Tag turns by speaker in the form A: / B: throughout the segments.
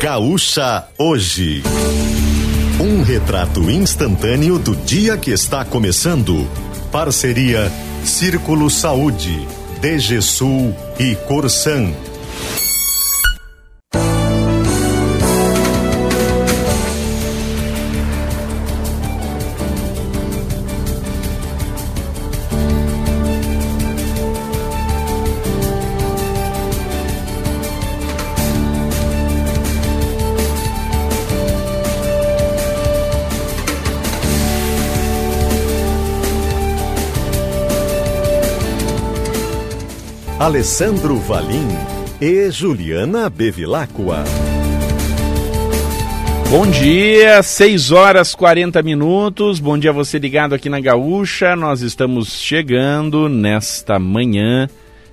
A: Gaúcha Hoje. Um retrato instantâneo do dia que está começando. Parceria Círculo Saúde, DGSul e Corsan. Alessandro Valim e Juliana Bevilacqua.
B: Bom dia, 6 horas 40 minutos. Bom dia você ligado aqui na Gaúcha. Nós estamos chegando nesta manhã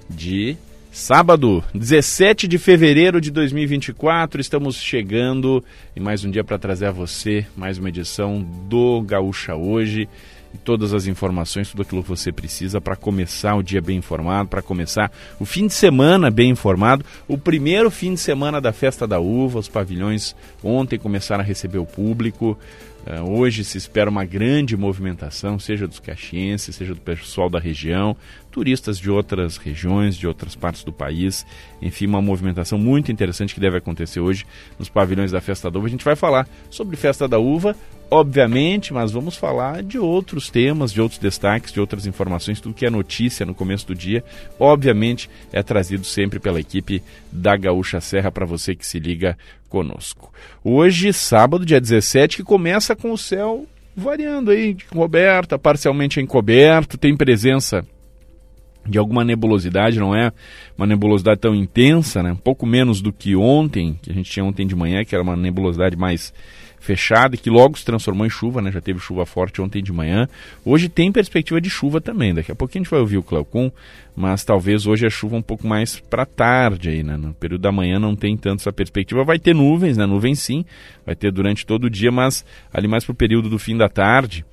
B: de sábado, 17 de fevereiro de 2024. Estamos chegando em mais um dia para trazer a você mais uma edição do Gaúcha hoje e todas as informações, tudo aquilo que você precisa para começar o dia bem informado, para começar o fim de semana bem informado. O primeiro fim de semana da Festa da Uva, os pavilhões ontem começaram a receber o público. Uh, hoje se espera uma grande movimentação, seja dos caxienses, seja do pessoal da região, turistas de outras regiões, de outras partes do país. Enfim, uma movimentação muito interessante que deve acontecer hoje nos pavilhões da Festa da Uva. A gente vai falar sobre Festa da Uva, obviamente, mas vamos falar de outros temas, de outros destaques, de outras informações, tudo que é notícia no começo do dia, obviamente é trazido sempre pela equipe da Gaúcha Serra para você que se liga conosco. Hoje, sábado, dia 17, que começa com o céu variando aí, coberta, parcialmente encoberto, tem presença de alguma nebulosidade, não é uma nebulosidade tão intensa, né? um pouco menos do que ontem, que a gente tinha ontem de manhã, que era uma nebulosidade mais fechada e que logo se transformou em chuva, né? Já teve chuva forte ontem de manhã. Hoje tem perspectiva de chuva também. Daqui a pouquinho a gente vai ouvir o Cleocum, mas talvez hoje a chuva um pouco mais para tarde aí, né? No período da manhã não tem tanto essa perspectiva. Vai ter nuvens, né? Nuvens sim, vai ter durante todo o dia, mas ali mais para o período do fim da tarde,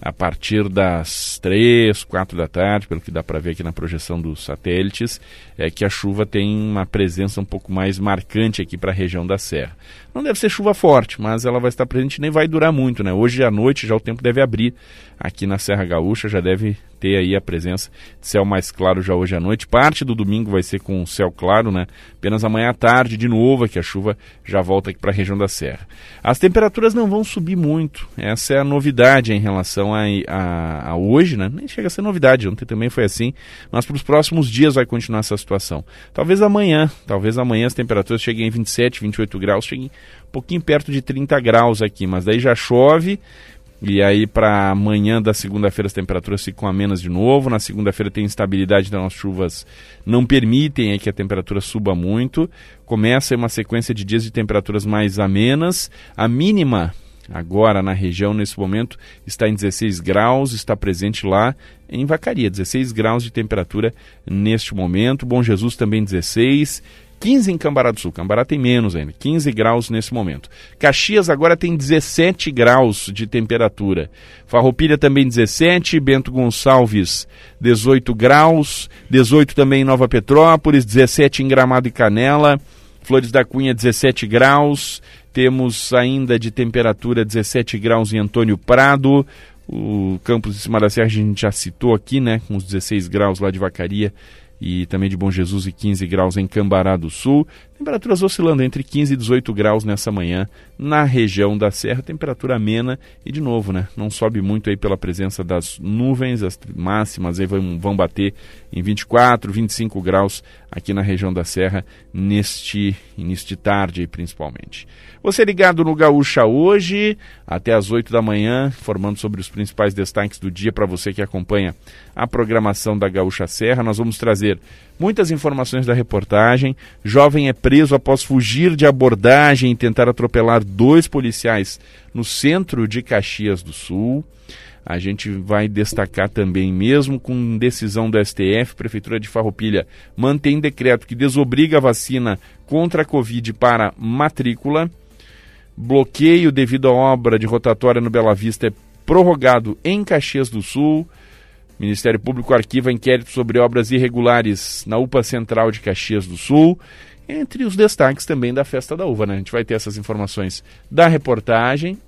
B: a partir das três, quatro da tarde, pelo que dá para ver aqui na projeção dos satélites, é que a chuva tem uma presença um pouco mais marcante aqui para a região da Serra. Não deve ser chuva forte, mas ela vai estar presente e nem vai durar muito, né? Hoje à noite já o tempo deve abrir aqui na Serra Gaúcha, já deve ter aí a presença de céu mais claro já hoje à noite. Parte do domingo vai ser com céu claro, né? Apenas amanhã à tarde, de novo, que a chuva já volta aqui para a região da Serra. As temperaturas não vão subir muito. Essa é a novidade em relação a, a, a hoje, né? Nem chega a ser novidade, ontem também foi assim. Mas para os próximos dias vai continuar essa situação. Talvez amanhã, talvez amanhã as temperaturas cheguem em 27, 28 graus, cheguem um pouquinho perto de 30 graus aqui, mas daí já chove e aí, para amanhã da segunda-feira, as temperaturas ficam amenas de novo. Na segunda-feira tem instabilidade, então as chuvas não permitem que a temperatura suba muito. Começa uma sequência de dias de temperaturas mais amenas. A mínima, agora na região, nesse momento, está em 16 graus, está presente lá em Vacaria, 16 graus de temperatura neste momento. Bom Jesus também 16. 15 em Cambará do Sul. Cambará tem menos ainda, 15 graus nesse momento. Caxias agora tem 17 graus de temperatura. Farroupilha também 17, Bento Gonçalves 18 graus, 18 também em Nova Petrópolis, 17 em Gramado e Canela, Flores da Cunha 17 graus, temos ainda de temperatura 17 graus em Antônio Prado, o campus de cima da serra a gente já citou aqui, né, com os 16 graus lá de Vacaria e também de Bom Jesus e 15 graus em Cambará do Sul. Temperaturas oscilando entre 15 e 18 graus nessa manhã na região da Serra, temperatura amena e de novo, né? Não sobe muito aí pela presença das nuvens, as máximas aí vão, vão bater em 24, 25 graus aqui na região da Serra neste início de tarde principalmente. Você ligado no Gaúcha hoje, até às 8 da manhã, informando sobre os principais destaques do dia para você que acompanha a programação da Gaúcha Serra. Nós vamos trazer muitas informações da reportagem. Jovem é preso após fugir de abordagem e tentar atropelar dois policiais no centro de Caxias do Sul. A gente vai destacar também, mesmo com decisão do STF, Prefeitura de Farroupilha mantém decreto que desobriga a vacina contra a Covid para matrícula. Bloqueio devido à obra de rotatória no Bela Vista é prorrogado em Caxias do Sul. Ministério Público arquiva inquérito sobre obras irregulares na UPA Central de Caxias do Sul. entre os destaques também da Festa da Uva. Né? A gente vai ter essas informações da reportagem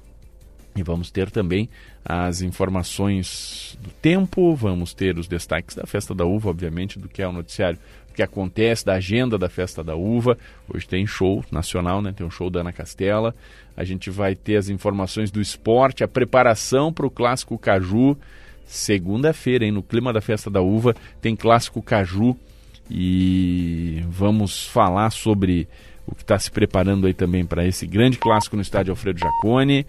B: e vamos ter também as informações do tempo, vamos ter os destaques da Festa da Uva, obviamente, do que é o noticiário, que acontece, da agenda da Festa da Uva. Hoje tem show nacional, né? tem um show da Ana Castela. A gente vai ter as informações do esporte, a preparação para o Clássico Caju. Segunda-feira, no clima da Festa da Uva, tem Clássico Caju e vamos falar sobre o que está se preparando aí também para esse grande clássico no estádio Alfredo Jacone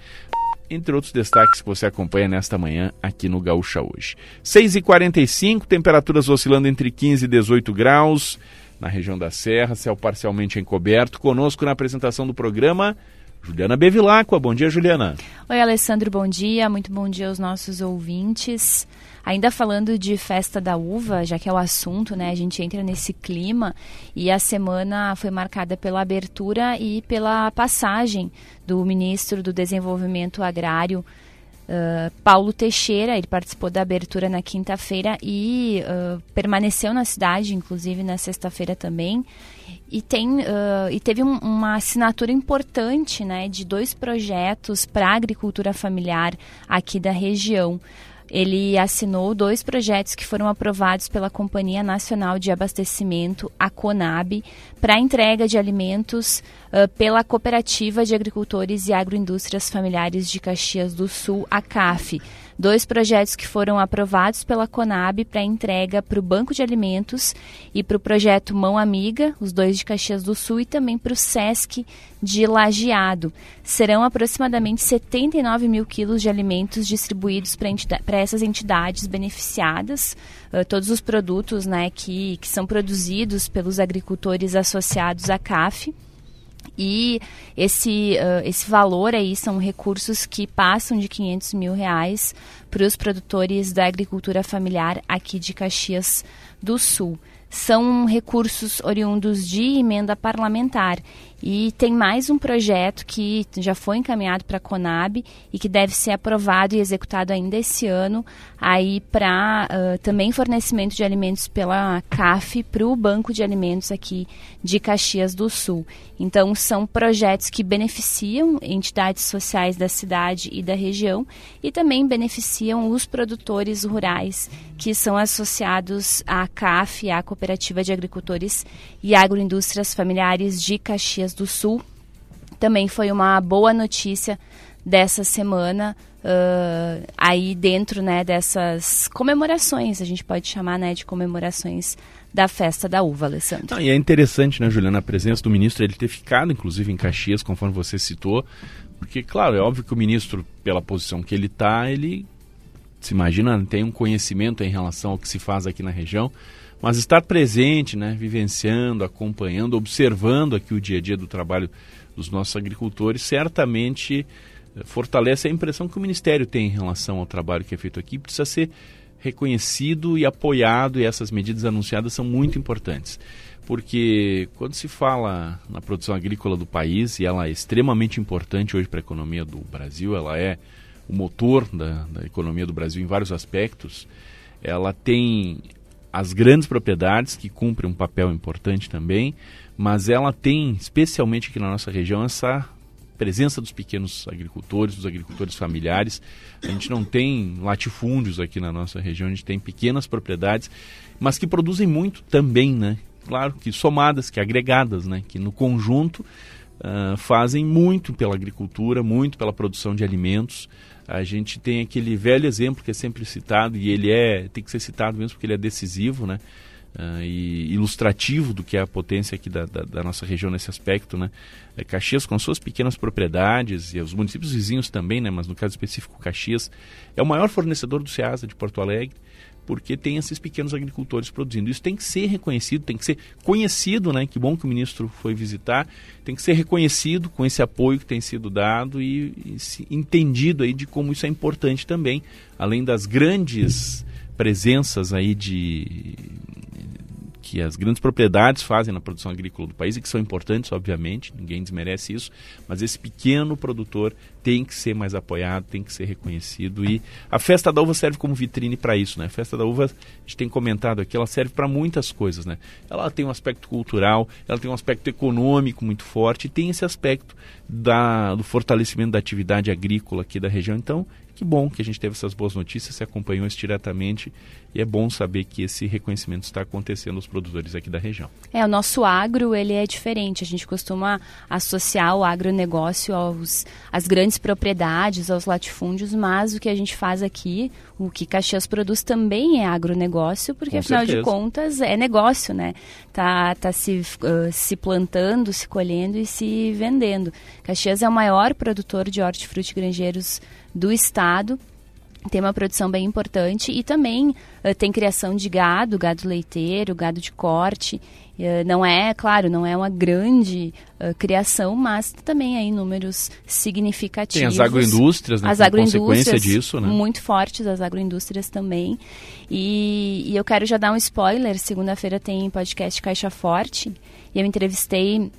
B: entre outros destaques que você acompanha nesta manhã aqui no Gaúcha hoje. 6h45, temperaturas oscilando entre 15 e 18 graus na região da Serra, céu parcialmente encoberto. Conosco na apresentação do programa, Juliana Bevilacqua. Bom dia, Juliana.
C: Oi, Alessandro, bom dia. Muito bom dia aos nossos ouvintes. Ainda falando de festa da uva, já que é o assunto, né? A gente entra nesse clima e a semana foi marcada pela abertura e pela passagem do ministro do Desenvolvimento Agrário, Uh, Paulo Teixeira, ele participou da abertura na quinta-feira e uh, permaneceu na cidade, inclusive na sexta-feira também. E, tem, uh, e teve um, uma assinatura importante né, de dois projetos para a agricultura familiar aqui da região ele assinou dois projetos que foram aprovados pela Companhia Nacional de Abastecimento, a CONAB, para entrega de alimentos uh, pela Cooperativa de Agricultores e Agroindústrias Familiares de Caxias do Sul, a CAF. Dois projetos que foram aprovados pela Conab para entrega para o Banco de Alimentos e para o projeto Mão Amiga, os dois de Caxias do Sul, e também para o SESC de Lajeado. Serão aproximadamente 79 mil quilos de alimentos distribuídos para essas entidades beneficiadas. Uh, todos os produtos né, que, que são produzidos pelos agricultores associados à CAF. E esse, uh, esse valor aí são recursos que passam de 500 mil reais para os produtores da agricultura familiar aqui de Caxias do Sul. São recursos oriundos de emenda parlamentar e tem mais um projeto que já foi encaminhado para a Conab e que deve ser aprovado e executado ainda esse ano, aí para uh, também fornecimento de alimentos pela CAF para o Banco de Alimentos aqui de Caxias do Sul. Então são projetos que beneficiam entidades sociais da cidade e da região e também beneficiam os produtores rurais que são associados à CAF, à Cooperativa de Agricultores e Agroindústrias Familiares de Caxias do Sul. Também foi uma boa notícia dessa semana, uh, aí dentro né, dessas comemorações, a gente pode chamar né, de comemorações da festa da uva, Alessandro.
B: e é interessante, né, Juliana, a presença do ministro, ele ter ficado, inclusive, em Caxias, conforme você citou, porque, claro, é óbvio que o ministro, pela posição que ele está, ele se imagina, tem um conhecimento em relação ao que se faz aqui na região, mas estar presente, né, vivenciando, acompanhando, observando aqui o dia a dia do trabalho dos nossos agricultores, certamente eh, fortalece a impressão que o Ministério tem em relação ao trabalho que é feito aqui. Precisa ser reconhecido e apoiado, e essas medidas anunciadas são muito importantes. Porque quando se fala na produção agrícola do país, e ela é extremamente importante hoje para a economia do Brasil, ela é o motor da, da economia do Brasil em vários aspectos, ela tem as grandes propriedades, que cumprem um papel importante também, mas ela tem, especialmente aqui na nossa região, essa presença dos pequenos agricultores, dos agricultores familiares. A gente não tem latifúndios aqui na nossa região, a gente tem pequenas propriedades, mas que produzem muito também, né? Claro que somadas, que agregadas, né? Que no conjunto uh, fazem muito pela agricultura, muito pela produção de alimentos. A gente tem aquele velho exemplo que é sempre citado e ele é tem que ser citado mesmo porque ele é decisivo, né? Uh, e ilustrativo do que é a potência aqui da, da, da nossa região nesse aspecto, né? É Caxias com suas pequenas propriedades e os municípios vizinhos também, né? Mas no caso específico Caxias é o maior fornecedor do Ceasa de Porto Alegre porque tem esses pequenos agricultores produzindo. Isso tem que ser reconhecido, tem que ser conhecido, né? Que bom que o ministro foi visitar. Tem que ser reconhecido com esse apoio que tem sido dado e, e entendido aí de como isso é importante também, além das grandes presenças aí de que as grandes propriedades fazem na produção agrícola do país e que são importantes, obviamente, ninguém desmerece isso, mas esse pequeno produtor tem que ser mais apoiado, tem que ser reconhecido e a festa da uva serve como vitrine para isso, né? A festa da uva, a gente tem comentado aqui, ela serve para muitas coisas, né? Ela tem um aspecto cultural, ela tem um aspecto econômico muito forte e tem esse aspecto da, do fortalecimento da atividade agrícola aqui da região. Então, que bom que a gente teve essas boas notícias, se acompanhou isso diretamente e é bom saber que esse reconhecimento está acontecendo aos produtores aqui da região.
C: É, o nosso agro, ele é diferente. A gente costuma associar o agronegócio aos, às grandes propriedades, aos latifúndios, mas o que a gente faz aqui, o que Caxias produz também é agronegócio, porque
B: Com
C: afinal
B: certeza.
C: de contas é negócio, né? Tá, tá se, uh, se plantando, se colhendo e se vendendo. Caxias é o maior produtor de hortifruti grangeiros do estado tem uma produção bem importante e também uh, tem criação de gado, gado leiteiro, gado de corte. Uh, não é, claro, não é uma grande uh, criação, mas também aí números significativos.
B: Tem as agroindústrias, né?
C: As agroindústrias
B: consequência disso, né?
C: muito fortes, as agroindústrias também. E, e eu quero já dar um spoiler. Segunda-feira tem podcast Caixa Forte e eu entrevistei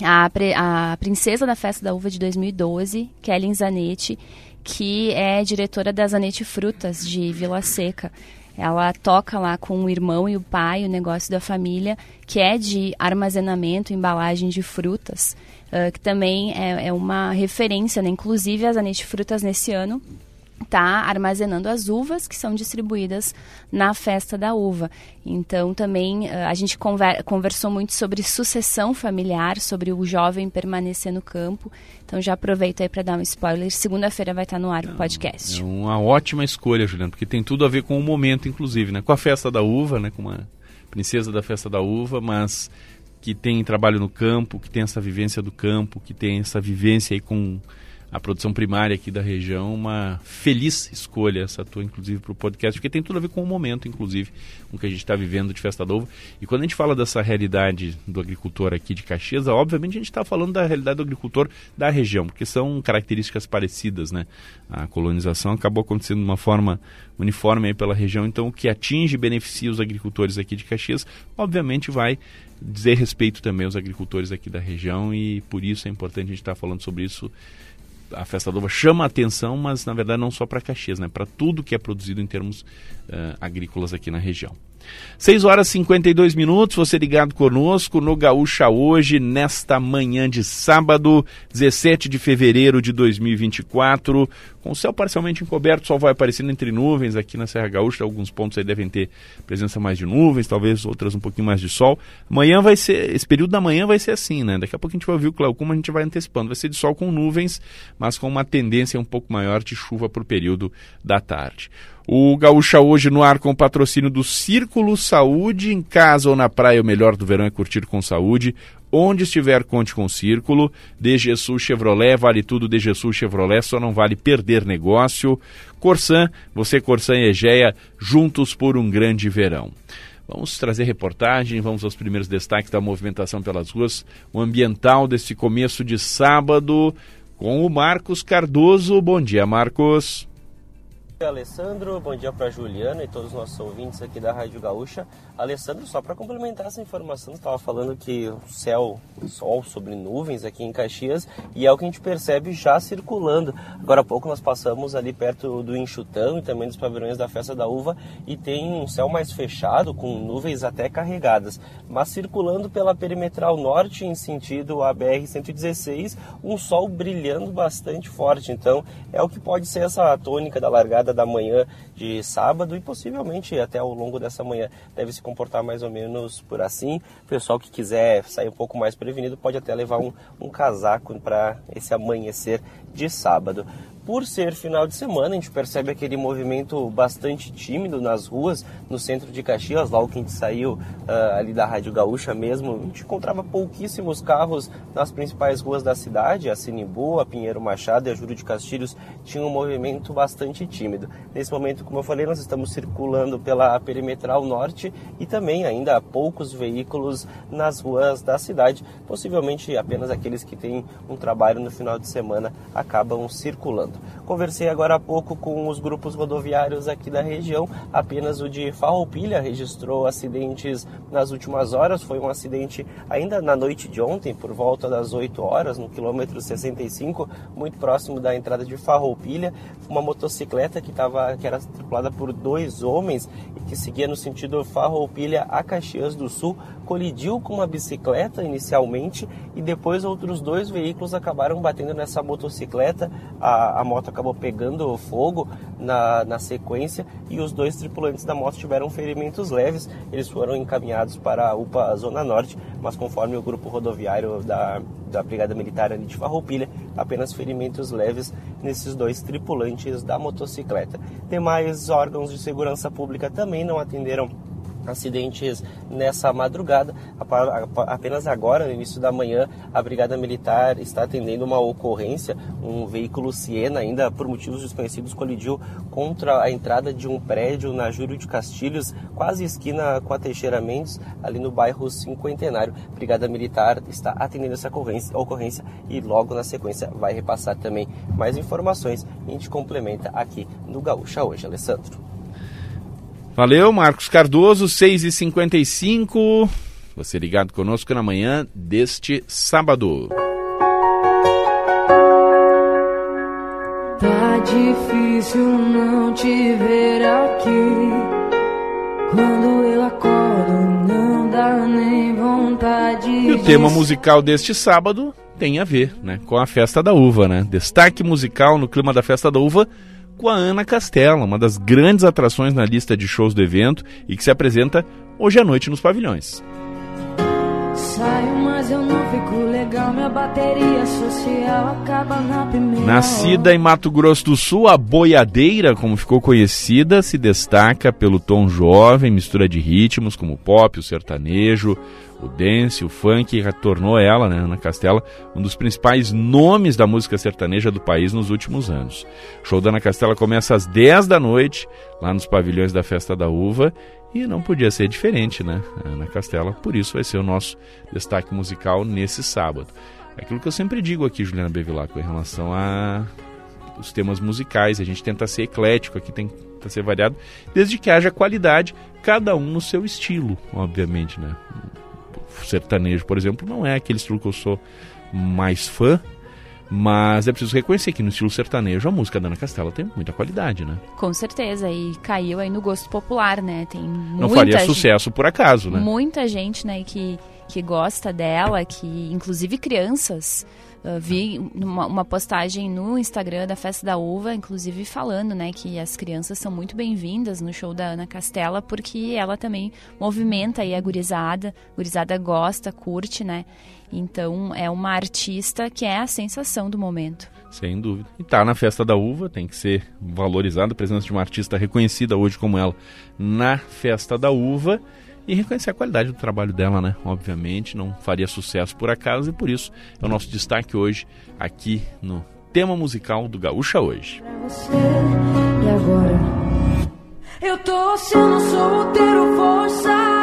C: a, a princesa da festa da uva de 2012, Kellen Zanetti, que é diretora da Zanetti Frutas de Vila Seca. Ela toca lá com o irmão e o pai o negócio da família, que é de armazenamento, embalagem de frutas, ah, que também é, é uma referência, né? Inclusive a Zanetti Frutas nesse ano está armazenando as uvas que são distribuídas na festa da uva. Então também eh, a gente conver- conversou muito sobre sucessão familiar, sobre o jovem permanecer no campo. Então já aproveito aí para dar um spoiler. Segunda-feira vai estar no ar o podcast.
B: É uma ótima escolha, Juliano, porque tem tudo a ver com o momento, inclusive, né? Com a festa da uva, né? Com uma princesa da festa da uva, mas que tem trabalho no campo, que tem essa vivência do campo, que tem essa vivência aí com a produção primária aqui da região, uma feliz escolha essa tua, inclusive, para o podcast, porque tem tudo a ver com o momento, inclusive, com o que a gente está vivendo de Festa Uva. E quando a gente fala dessa realidade do agricultor aqui de Caxias, obviamente a gente está falando da realidade do agricultor da região, porque são características parecidas, né? A colonização acabou acontecendo de uma forma uniforme aí pela região, então o que atinge e beneficia os agricultores aqui de Caxias, obviamente vai dizer respeito também aos agricultores aqui da região e por isso é importante a gente estar falando sobre isso a festa da uva chama a atenção, mas na verdade não só para Caxias, né? Para tudo que é produzido em termos eh, agrícolas aqui na região. 6 horas e 52 minutos, você ligado conosco no Gaúcha hoje, nesta manhã de sábado, 17 de fevereiro de 2024, com o céu parcialmente encoberto, sol vai aparecendo entre nuvens aqui na Serra Gaúcha, alguns pontos aí devem ter presença mais de nuvens, talvez outras um pouquinho mais de sol. Amanhã vai ser, esse período da manhã vai ser assim, né? Daqui a pouco a gente vai ouvir o Cléo, como a gente vai antecipando, vai ser de sol com nuvens, mas com uma tendência um pouco maior de chuva para o período da tarde. O Gaúcha hoje no ar com o patrocínio do Círculo Saúde, em casa ou na praia, o melhor do verão é curtir com saúde. Onde estiver, conte com o Círculo. DG Sul Chevrolet, vale tudo DG Sul Chevrolet, só não vale perder negócio. Corsan, você Corsan e Egeia, juntos por um grande verão. Vamos trazer reportagem, vamos aos primeiros destaques da movimentação pelas ruas, o ambiental desse começo de sábado, com o Marcos Cardoso. Bom dia, Marcos.
D: Alessandro, bom dia para Juliana e todos os nossos ouvintes aqui da Rádio Gaúcha. Alessandro, só para complementar essa informação, estava falando que o céu, sol sobre nuvens aqui em Caxias e é o que a gente percebe já circulando. Agora há pouco nós passamos ali perto do Enxutão e também dos pavilhões da Festa da Uva e tem um céu mais fechado, com nuvens até carregadas, mas circulando pela perimetral norte em sentido a BR-116, um sol brilhando bastante forte. Então é o que pode ser essa tônica da largada da manhã de sábado e possivelmente até ao longo dessa manhã deve se comportar mais ou menos por assim. O pessoal que quiser sair um pouco mais prevenido pode até levar um, um casaco para esse amanhecer de sábado. Por ser final de semana, a gente percebe aquele movimento bastante tímido nas ruas, no centro de Caxias, logo que a gente saiu uh, ali da Rádio Gaúcha mesmo, a gente encontrava pouquíssimos carros nas principais ruas da cidade, a Sinimbu, a Pinheiro Machado e a Júlio de Castilhos tinham um movimento bastante tímido. Nesse momento, como eu falei, nós estamos circulando pela perimetral norte e também ainda há poucos veículos nas ruas da cidade, possivelmente apenas aqueles que têm um trabalho no final de semana acabam circulando. Conversei agora há pouco com os grupos rodoviários aqui da região, apenas o de Farroupilha registrou acidentes nas últimas horas, foi um acidente ainda na noite de ontem, por volta das 8 horas, no quilômetro 65, muito próximo da entrada de Farroupilha, uma motocicleta que, tava, que era tripulada por dois homens e que seguia no sentido Farroupilha a Caxias do Sul, colidiu com uma bicicleta inicialmente e depois outros dois veículos acabaram batendo nessa motocicleta. A, a moto acabou pegando fogo na, na sequência e os dois tripulantes da moto tiveram ferimentos leves. Eles foram encaminhados para a UPA Zona Norte, mas conforme o grupo rodoviário da, da Brigada Militar ali de Farroupilha, apenas ferimentos leves nesses dois tripulantes da motocicleta. Demais órgãos de segurança pública também não atenderam acidentes nessa madrugada. Apenas agora, no início da manhã, a Brigada Militar está atendendo uma ocorrência. Um veículo Siena, ainda por motivos desconhecidos, colidiu contra a entrada de um prédio na Júlio de Castilhos, quase esquina com a Teixeira Mendes, ali no bairro Cinquentenário. A Brigada Militar está atendendo essa ocorrência, ocorrência e logo na sequência vai repassar também mais informações. E a gente complementa aqui no Gaúcha hoje, Alessandro.
B: Valeu, Marcos Cardoso, 6h55. Você ligado conosco na manhã deste sábado.
E: Tá difícil não te ver aqui. Quando eu acordo, não dá nem vontade.
B: E o tema musical deste sábado tem a ver né, com a festa da uva, né? Destaque musical no clima da festa da uva com a Ana Castela, uma das grandes atrações na lista de shows do evento e que se apresenta hoje à noite nos pavilhões.
E: Saio, mas eu não fico legal, minha bateria social acaba na primeira.
B: Nascida em Mato Grosso do Sul, a boiadeira, como ficou conhecida, se destaca pelo tom jovem, mistura de ritmos como o pop, o sertanejo, o dance, o funk, tornou ela, né, Ana Castela, um dos principais nomes da música sertaneja do país nos últimos anos. O show da Ana Castela começa às 10 da noite, lá nos pavilhões da Festa da Uva, e não podia ser diferente, né, Ana Castela, por isso vai ser o nosso destaque musical nesse sábado. Aquilo que eu sempre digo aqui, Juliana Bevilacqua, em relação a os temas musicais, a gente tenta ser eclético, aqui tenta ser variado, desde que haja qualidade, cada um no seu estilo, obviamente, né? Sertanejo, por exemplo, não é aquele estilo que eu sou mais fã, mas é preciso reconhecer que no estilo sertanejo a música da Ana Castela tem muita qualidade, né?
C: Com certeza, e caiu aí no gosto popular, né? Tem
B: Não faria sucesso por acaso, né?
C: Muita gente, né, que, que gosta dela, que inclusive crianças Uh, vi uma, uma, postagem no Instagram da Festa da Uva, inclusive falando, né, que as crianças são muito bem-vindas no show da Ana Castela, porque ela também movimenta aí a gurizada, a gurizada gosta, curte, né? Então é uma artista que é a sensação do momento.
B: Sem dúvida. E tá na Festa da Uva, tem que ser valorizada a presença de uma artista reconhecida hoje como ela na Festa da Uva e reconhecer a qualidade do trabalho dela, né? Obviamente, não faria sucesso por acaso e por isso é o nosso destaque hoje aqui no tema musical do Gaúcha hoje.
E: Você, e agora? Eu tô sendo solteiro forçado.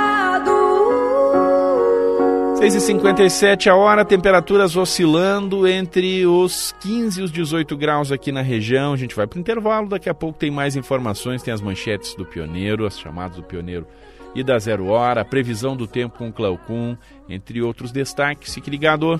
B: 6h57 a hora, temperaturas oscilando entre os 15 e os 18 graus aqui na região. A gente vai para o intervalo, daqui a pouco tem mais informações, tem as manchetes do Pioneiro, as chamadas do Pioneiro e da Zero Hora, a previsão do tempo com Cleocum, entre outros destaques. Fique ligado.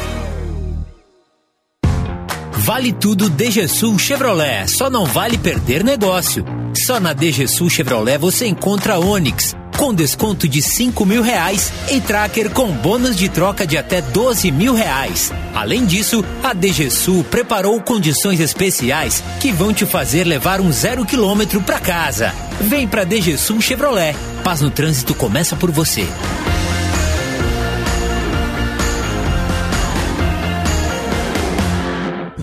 F: Vale tudo DG Sul Chevrolet, só não vale perder negócio. Só na DG Sul Chevrolet você encontra Onix, com desconto de 5 mil reais e Tracker com bônus de troca de até 12 mil reais. Além disso, a DG Sul preparou condições especiais que vão te fazer levar um zero quilômetro para casa. Vem pra DG Sul Chevrolet. Paz no trânsito começa por você.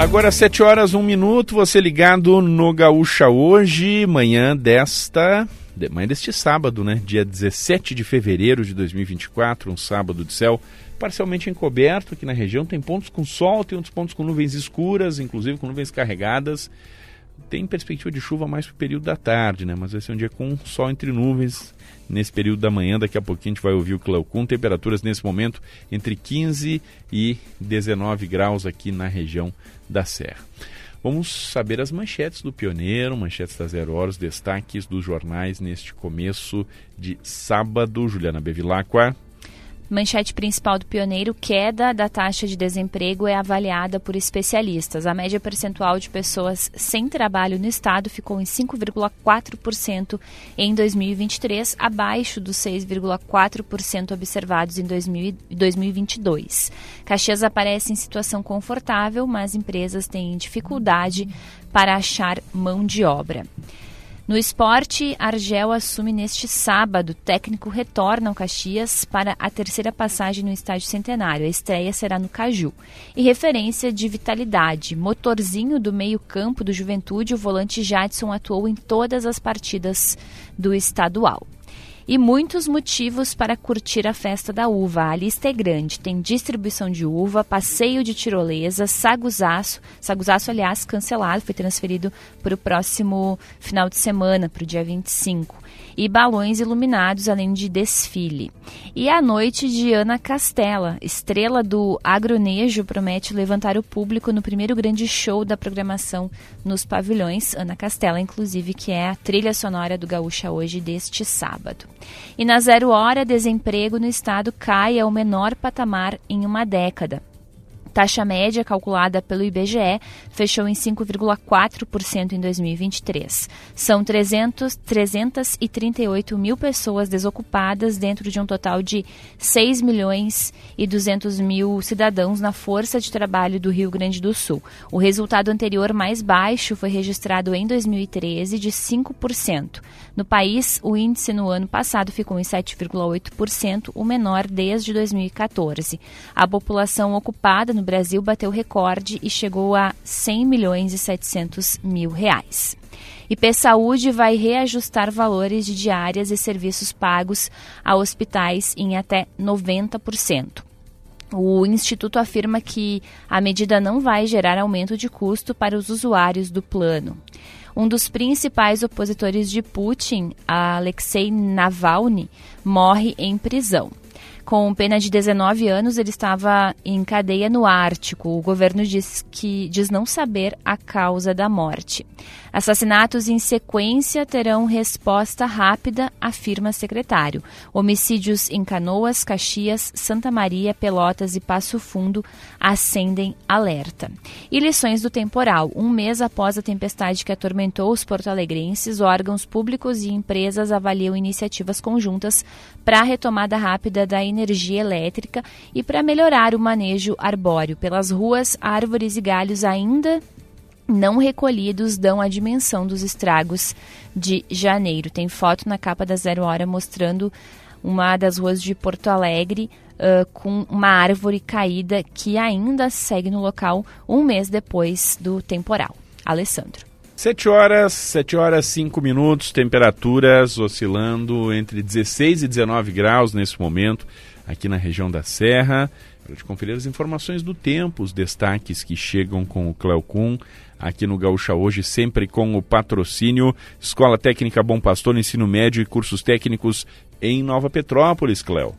B: Agora, 7 horas, 1 minuto, você ligado no Gaúcha hoje, manhã desta. Manhã deste sábado, né? Dia 17 de fevereiro de 2024, um sábado de céu parcialmente encoberto aqui na região. Tem pontos com sol, tem outros pontos com nuvens escuras, inclusive com nuvens carregadas. Tem perspectiva de chuva mais para o período da tarde, né? Mas vai ser um dia com sol entre nuvens nesse período da manhã. Daqui a pouquinho a gente vai ouvir o Cleocum. Temperaturas nesse momento entre 15 e 19 graus aqui na região da Serra. Vamos saber as manchetes do Pioneiro, manchetes da Zero Hora, os destaques dos jornais neste começo de sábado. Juliana Bevilacqua.
C: Manchete principal do pioneiro: queda da taxa de desemprego é avaliada por especialistas. A média percentual de pessoas sem trabalho no estado ficou em 5,4% em 2023, abaixo dos 6,4% observados em 2022. Caxias aparece em situação confortável, mas empresas têm dificuldade para achar mão de obra. No esporte, Argel assume neste sábado. O técnico retorna ao Caxias para a terceira passagem no Estádio Centenário. A estreia será no Caju. E referência de vitalidade. Motorzinho do meio-campo do Juventude, o volante Jadson atuou em todas as partidas do estadual e muitos motivos para curtir a festa da uva. A lista é grande. Tem distribuição de uva, passeio de tirolesa, saguzaço. Saguzaço, aliás, cancelado, foi transferido para o próximo final de semana, para o dia 25 e balões iluminados, além de desfile. E a noite de Ana Castela, estrela do agronejo, promete levantar o público no primeiro grande show da programação nos pavilhões. Ana Castela, inclusive, que é a trilha sonora do Gaúcha hoje deste sábado. E na zero hora, desemprego no estado cai ao menor patamar em uma década. Taxa média calculada pelo IBGE fechou em 5,4% em 2023. São 300, 338 mil pessoas desocupadas dentro de um total de 6 milhões e 200 mil cidadãos na força de trabalho do Rio Grande do Sul. O resultado anterior mais baixo foi registrado em 2013 de 5%. No país, o índice no ano passado ficou em 7,8%, o menor desde 2014. A população ocupada no Brasil bateu recorde e chegou a 100 milhões e 700 mil reais. IP Saúde vai reajustar valores de diárias e serviços pagos a hospitais em até 90%. O Instituto afirma que a medida não vai gerar aumento de custo para os usuários do plano. Um dos principais opositores de Putin, Alexei Navalny, morre em prisão. Com pena de 19 anos, ele estava em cadeia no Ártico. O governo diz que diz não saber a causa da morte. Assassinatos em sequência terão resposta rápida, afirma secretário. Homicídios em Canoas, Caxias, Santa Maria, Pelotas e Passo Fundo acendem alerta. E lições do temporal. Um mês após a tempestade que atormentou os porto-alegrenses, órgãos públicos e empresas avaliam iniciativas conjuntas para a retomada rápida da energia elétrica e para melhorar o manejo arbóreo. Pelas ruas, árvores e galhos ainda não recolhidos dão a dimensão dos estragos de janeiro. Tem foto na capa da Zero Hora mostrando uma das ruas de Porto Alegre uh, com uma árvore caída que ainda segue no local um mês depois do temporal. Alessandro.
B: 7 horas, 7 horas 5 minutos, temperaturas oscilando entre 16 e 19 graus nesse momento aqui na região da Serra. Para te conferir as informações do tempo, os destaques que chegam com o Cleocum aqui no Gaúcha hoje, sempre com o patrocínio Escola Técnica Bom Pastor, Ensino Médio e Cursos Técnicos em Nova Petrópolis, Cleo.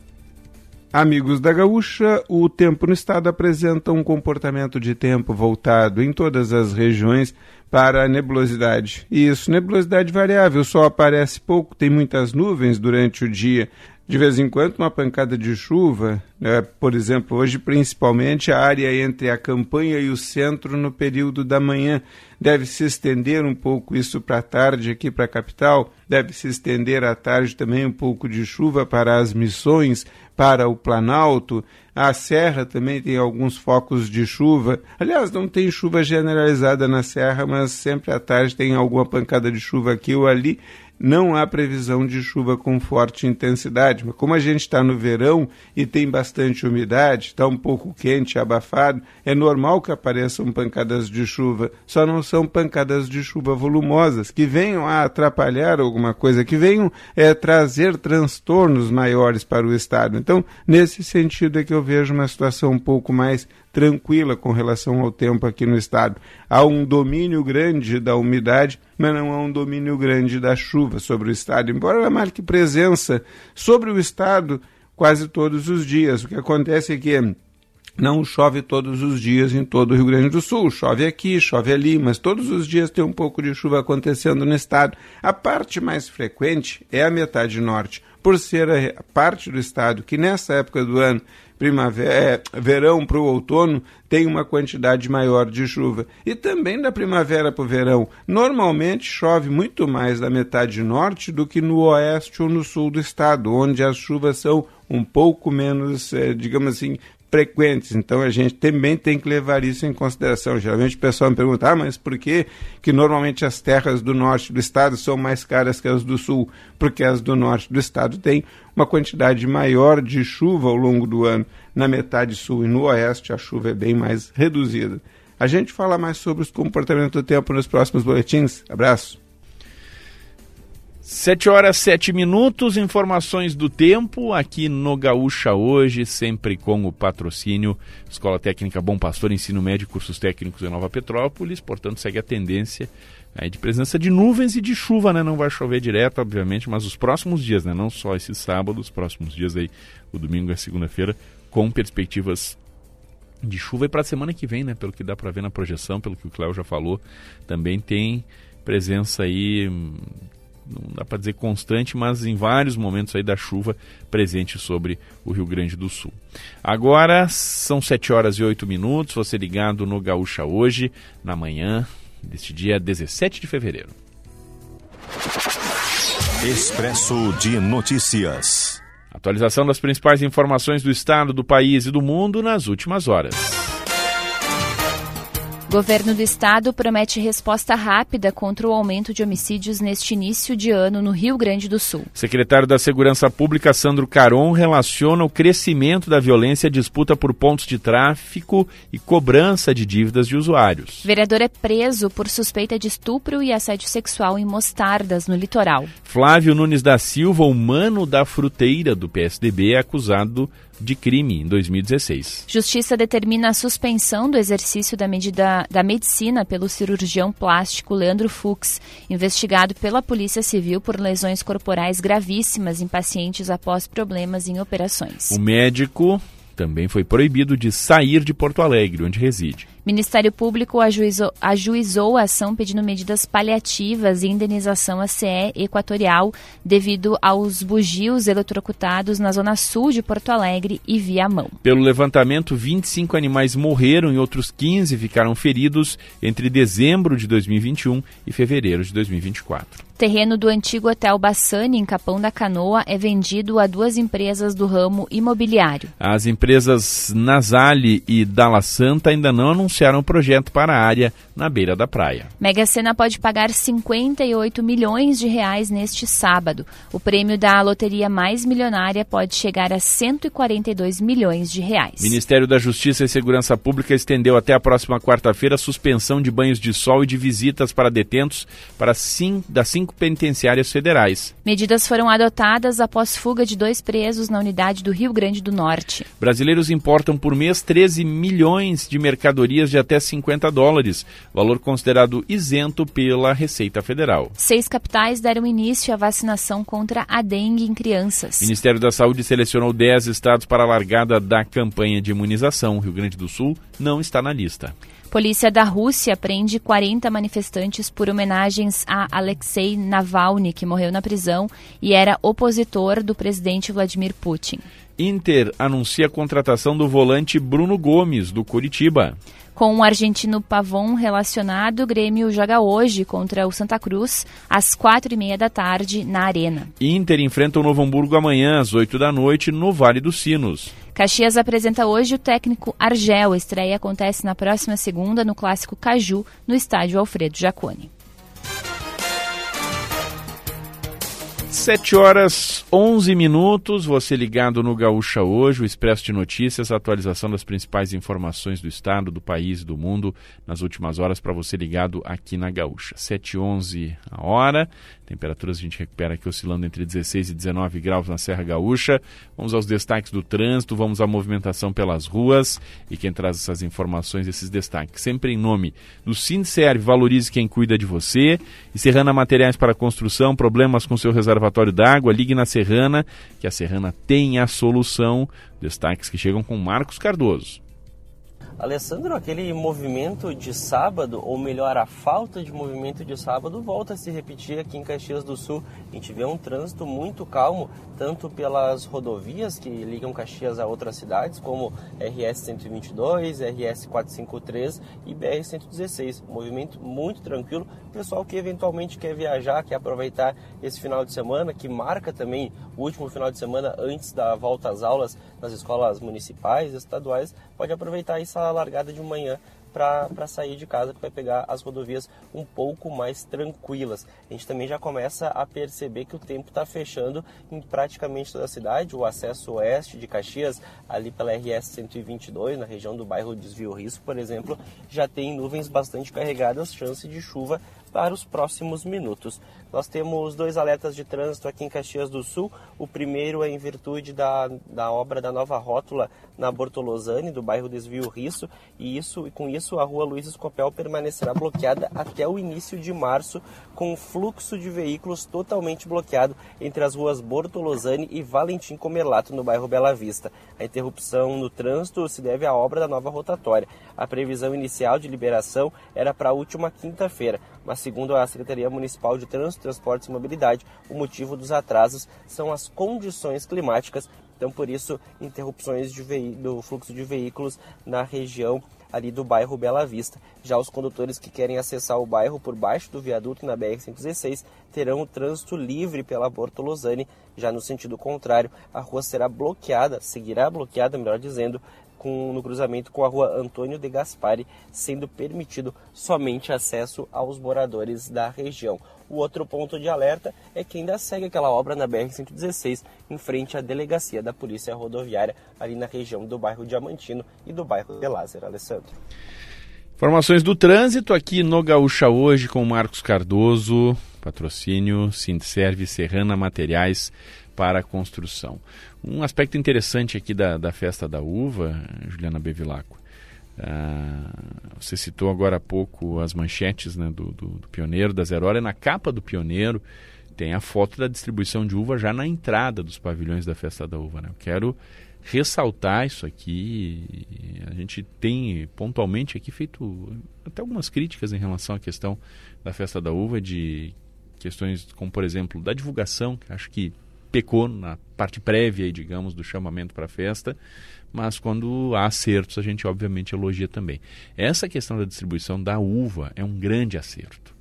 G: Amigos da Gaúcha, o tempo no estado apresenta um comportamento de tempo voltado em todas as regiões para a nebulosidade. Isso, nebulosidade variável, o sol aparece pouco, tem muitas nuvens durante o dia. De vez em quando, uma pancada de chuva, né? por exemplo, hoje principalmente a área entre a campanha e o centro no período da manhã. Deve se estender um pouco isso para a tarde aqui para a capital, deve se estender à tarde também um pouco de chuva para as missões, para o Planalto. A Serra também tem alguns focos de chuva. Aliás, não tem chuva generalizada na Serra, mas sempre à tarde tem alguma pancada de chuva aqui ou ali não há previsão de chuva com forte intensidade. Mas como a gente está no verão e tem bastante umidade, está um pouco quente, abafado, é normal que apareçam pancadas de chuva. Só não são pancadas de chuva volumosas, que venham a atrapalhar alguma coisa, que venham é, trazer transtornos maiores para o Estado. Então, nesse sentido é que eu vejo uma situação um pouco mais tranquila com relação ao tempo aqui no estado. Há um domínio grande da umidade, mas não há um domínio grande da chuva sobre o estado, embora ela marque presença sobre o estado quase todos os dias. O que acontece é que não chove todos os dias em todo o Rio Grande do Sul. Chove aqui, chove ali, mas todos os dias tem um pouco de chuva acontecendo no estado. A parte mais frequente é a metade norte, por ser a parte do estado que nessa época do ano primavera, é, verão para o outono tem uma quantidade maior de chuva. E também da primavera para o verão. Normalmente chove muito mais da metade norte do que no oeste ou no sul do estado, onde as chuvas são um pouco menos, é, digamos assim, frequentes. Então a gente também tem que levar isso em consideração. Geralmente o pessoal me pergunta, ah, mas por que, que normalmente as terras do norte do estado são mais caras que as do sul? Porque as do norte do estado têm uma quantidade maior de chuva ao longo do ano. Na metade sul e no oeste a chuva é bem mais reduzida. A gente fala mais sobre os comportamentos do tempo nos próximos boletins. Abraço.
B: 7 horas 7 minutos, informações do tempo aqui no Gaúcha hoje, sempre com o patrocínio Escola Técnica Bom Pastor, Ensino Médio Cursos Técnicos em Nova Petrópolis, portanto segue a tendência aí, de presença de nuvens e de chuva, né? Não vai chover direto, obviamente, mas os próximos dias, né? Não só esse sábado, os próximos dias aí, o domingo e a segunda-feira, com perspectivas de chuva e para a semana que vem, né? Pelo que dá para ver na projeção, pelo que o Cléo já falou, também tem presença aí não dá para dizer constante, mas em vários momentos aí da chuva presente sobre o Rio Grande do Sul. Agora são 7 horas e 8 minutos, você ligado no Gaúcha hoje, na manhã deste dia 17 de fevereiro.
A: Expresso de Notícias.
B: Atualização das principais informações do estado, do país e do mundo nas últimas horas.
C: Governo do Estado promete resposta rápida contra o aumento de homicídios neste início de ano no Rio Grande do Sul.
B: Secretário da Segurança Pública, Sandro Caron, relaciona o crescimento da violência à disputa por pontos de tráfico e cobrança de dívidas de usuários.
C: Vereador é preso por suspeita de estupro e assédio sexual em Mostardas, no litoral.
B: Flávio Nunes da Silva, humano da fruteira do PSDB, é acusado de crime em 2016.
C: Justiça determina a suspensão do exercício da medida da medicina pelo cirurgião plástico Leandro Fux, investigado pela Polícia Civil por lesões corporais gravíssimas em pacientes após problemas em operações.
B: O médico também foi proibido de sair de Porto Alegre, onde reside.
C: Ministério Público ajuizou, ajuizou a ação pedindo medidas paliativas e indenização à CE Equatorial devido aos bugios eletrocutados na zona sul de Porto Alegre e Viamão.
B: Pelo levantamento, 25 animais morreram e outros 15 ficaram feridos entre dezembro de 2021 e fevereiro de 2024
C: terreno do antigo Hotel Bassani, em Capão da Canoa, é vendido a duas empresas do ramo imobiliário.
B: As empresas Nasale e Dalla Santa ainda não anunciaram o projeto para a área na beira da praia.
C: Mega Sena pode pagar 58 milhões de reais neste sábado. O prêmio da loteria mais milionária pode chegar a 142 milhões de reais.
B: Ministério da Justiça e Segurança Pública estendeu até a próxima quarta-feira a suspensão de banhos de sol e de visitas para detentos para sim, das cinco cinco penitenciárias federais.
C: Medidas foram adotadas após fuga de dois presos na unidade do Rio Grande do Norte.
B: Brasileiros importam por mês 13 milhões de mercadorias de até 50 dólares, valor considerado isento pela Receita Federal.
C: Seis capitais deram início à vacinação contra a dengue em crianças.
B: O Ministério da Saúde selecionou 10 estados para a largada da campanha de imunização. O Rio Grande do Sul não está na lista.
C: Polícia da Rússia prende 40 manifestantes por homenagens a Alexei Navalny, que morreu na prisão e era opositor do presidente Vladimir Putin.
B: Inter anuncia a contratação do volante Bruno Gomes, do Curitiba.
C: Com o argentino Pavon relacionado, o Grêmio joga hoje contra o Santa Cruz, às quatro e meia da tarde, na Arena.
B: Inter enfrenta o Novo Hamburgo amanhã, às oito da noite, no Vale dos Sinos.
C: Caxias apresenta hoje o técnico Argel. A estreia acontece na próxima segunda no clássico Caju, no estádio Alfredo Jaconi.
B: 7 horas 11 minutos, você ligado no Gaúcha hoje, o Expresso de Notícias, atualização das principais informações do estado, do país do mundo nas últimas horas para você ligado aqui na Gaúcha. 7 11 a hora, temperaturas a gente recupera aqui oscilando entre 16 e 19 graus na Serra Gaúcha. Vamos aos destaques do trânsito, vamos à movimentação pelas ruas e quem traz essas informações, esses destaques, sempre em nome do Sinserve, valorize quem cuida de você, e Serrana Materiais para Construção, problemas com seu reservatório d'água, ligue na Serrana, que a Serrana tem a solução. Destaques que chegam com Marcos Cardoso.
D: Alessandro, aquele movimento de sábado, ou melhor, a falta de movimento de sábado, volta a se repetir aqui em Caxias do Sul. A gente vê um trânsito muito calmo, tanto pelas rodovias que ligam Caxias a outras cidades, como RS 122, RS 453 e BR 116. movimento muito tranquilo. Pessoal que eventualmente quer viajar, quer aproveitar esse final de semana, que marca também o último final de semana antes da volta às aulas nas escolas municipais estaduais, pode aproveitar essa largada de manhã para sair de casa, que vai pegar as rodovias um pouco mais tranquilas. A gente também já começa a perceber que o tempo está fechando em praticamente toda a cidade. O acesso oeste de Caxias, ali pela RS 122, na região do bairro Desvio Risco, por exemplo, já tem nuvens bastante carregadas, chance de chuva para os próximos minutos. Nós temos dois alertas de trânsito aqui em Caxias do Sul. O primeiro é em virtude da, da obra da nova rótula na Bortolosane, do bairro Desvio Risso, e isso e com isso a rua Luiz Escopel permanecerá bloqueada até o início de março, com o fluxo de veículos totalmente bloqueado entre as ruas Bortolosane e Valentim Comelato, no bairro Bela Vista. A interrupção no trânsito se deve à obra da nova rotatória. A previsão inicial de liberação era para a última quinta-feira, mas segundo a Secretaria Municipal de Trânsito, Transportes e Mobilidade, o motivo dos atrasos são as condições climáticas. Então, por isso, interrupções do fluxo de veículos na região ali do bairro Bela Vista. Já os condutores que querem acessar o bairro por baixo do viaduto na BR-116 terão o trânsito livre pela Bortolosane. Já no sentido contrário, a rua será bloqueada, seguirá bloqueada, melhor dizendo, com, no cruzamento com a rua Antônio de Gaspari, sendo permitido somente acesso aos moradores da região. O outro ponto de alerta é que ainda segue aquela obra na BR-116, em frente à delegacia da Polícia Rodoviária, ali na região do bairro Diamantino e do bairro de Lázaro. Alessandro.
B: Informações do trânsito aqui no Gaúcha hoje com Marcos Cardoso, patrocínio Sindserve Serrana Materiais para construção. Um aspecto interessante aqui da, da festa da uva, Juliana Bevilacqua, ah, você citou agora há pouco as manchetes né, do, do, do, Pioneiro, da Zero Hora. Na capa do Pioneiro tem a foto da distribuição de uva já na entrada dos pavilhões da Festa da Uva. Né? Eu quero ressaltar isso aqui. A gente tem pontualmente aqui feito até algumas críticas em relação à questão da Festa da Uva, de questões como, por exemplo, da divulgação, que acho que pecou na parte prévia, digamos, do chamamento para a festa, mas quando há acertos a gente obviamente elogia também. Essa questão da distribuição da uva é um grande acerto.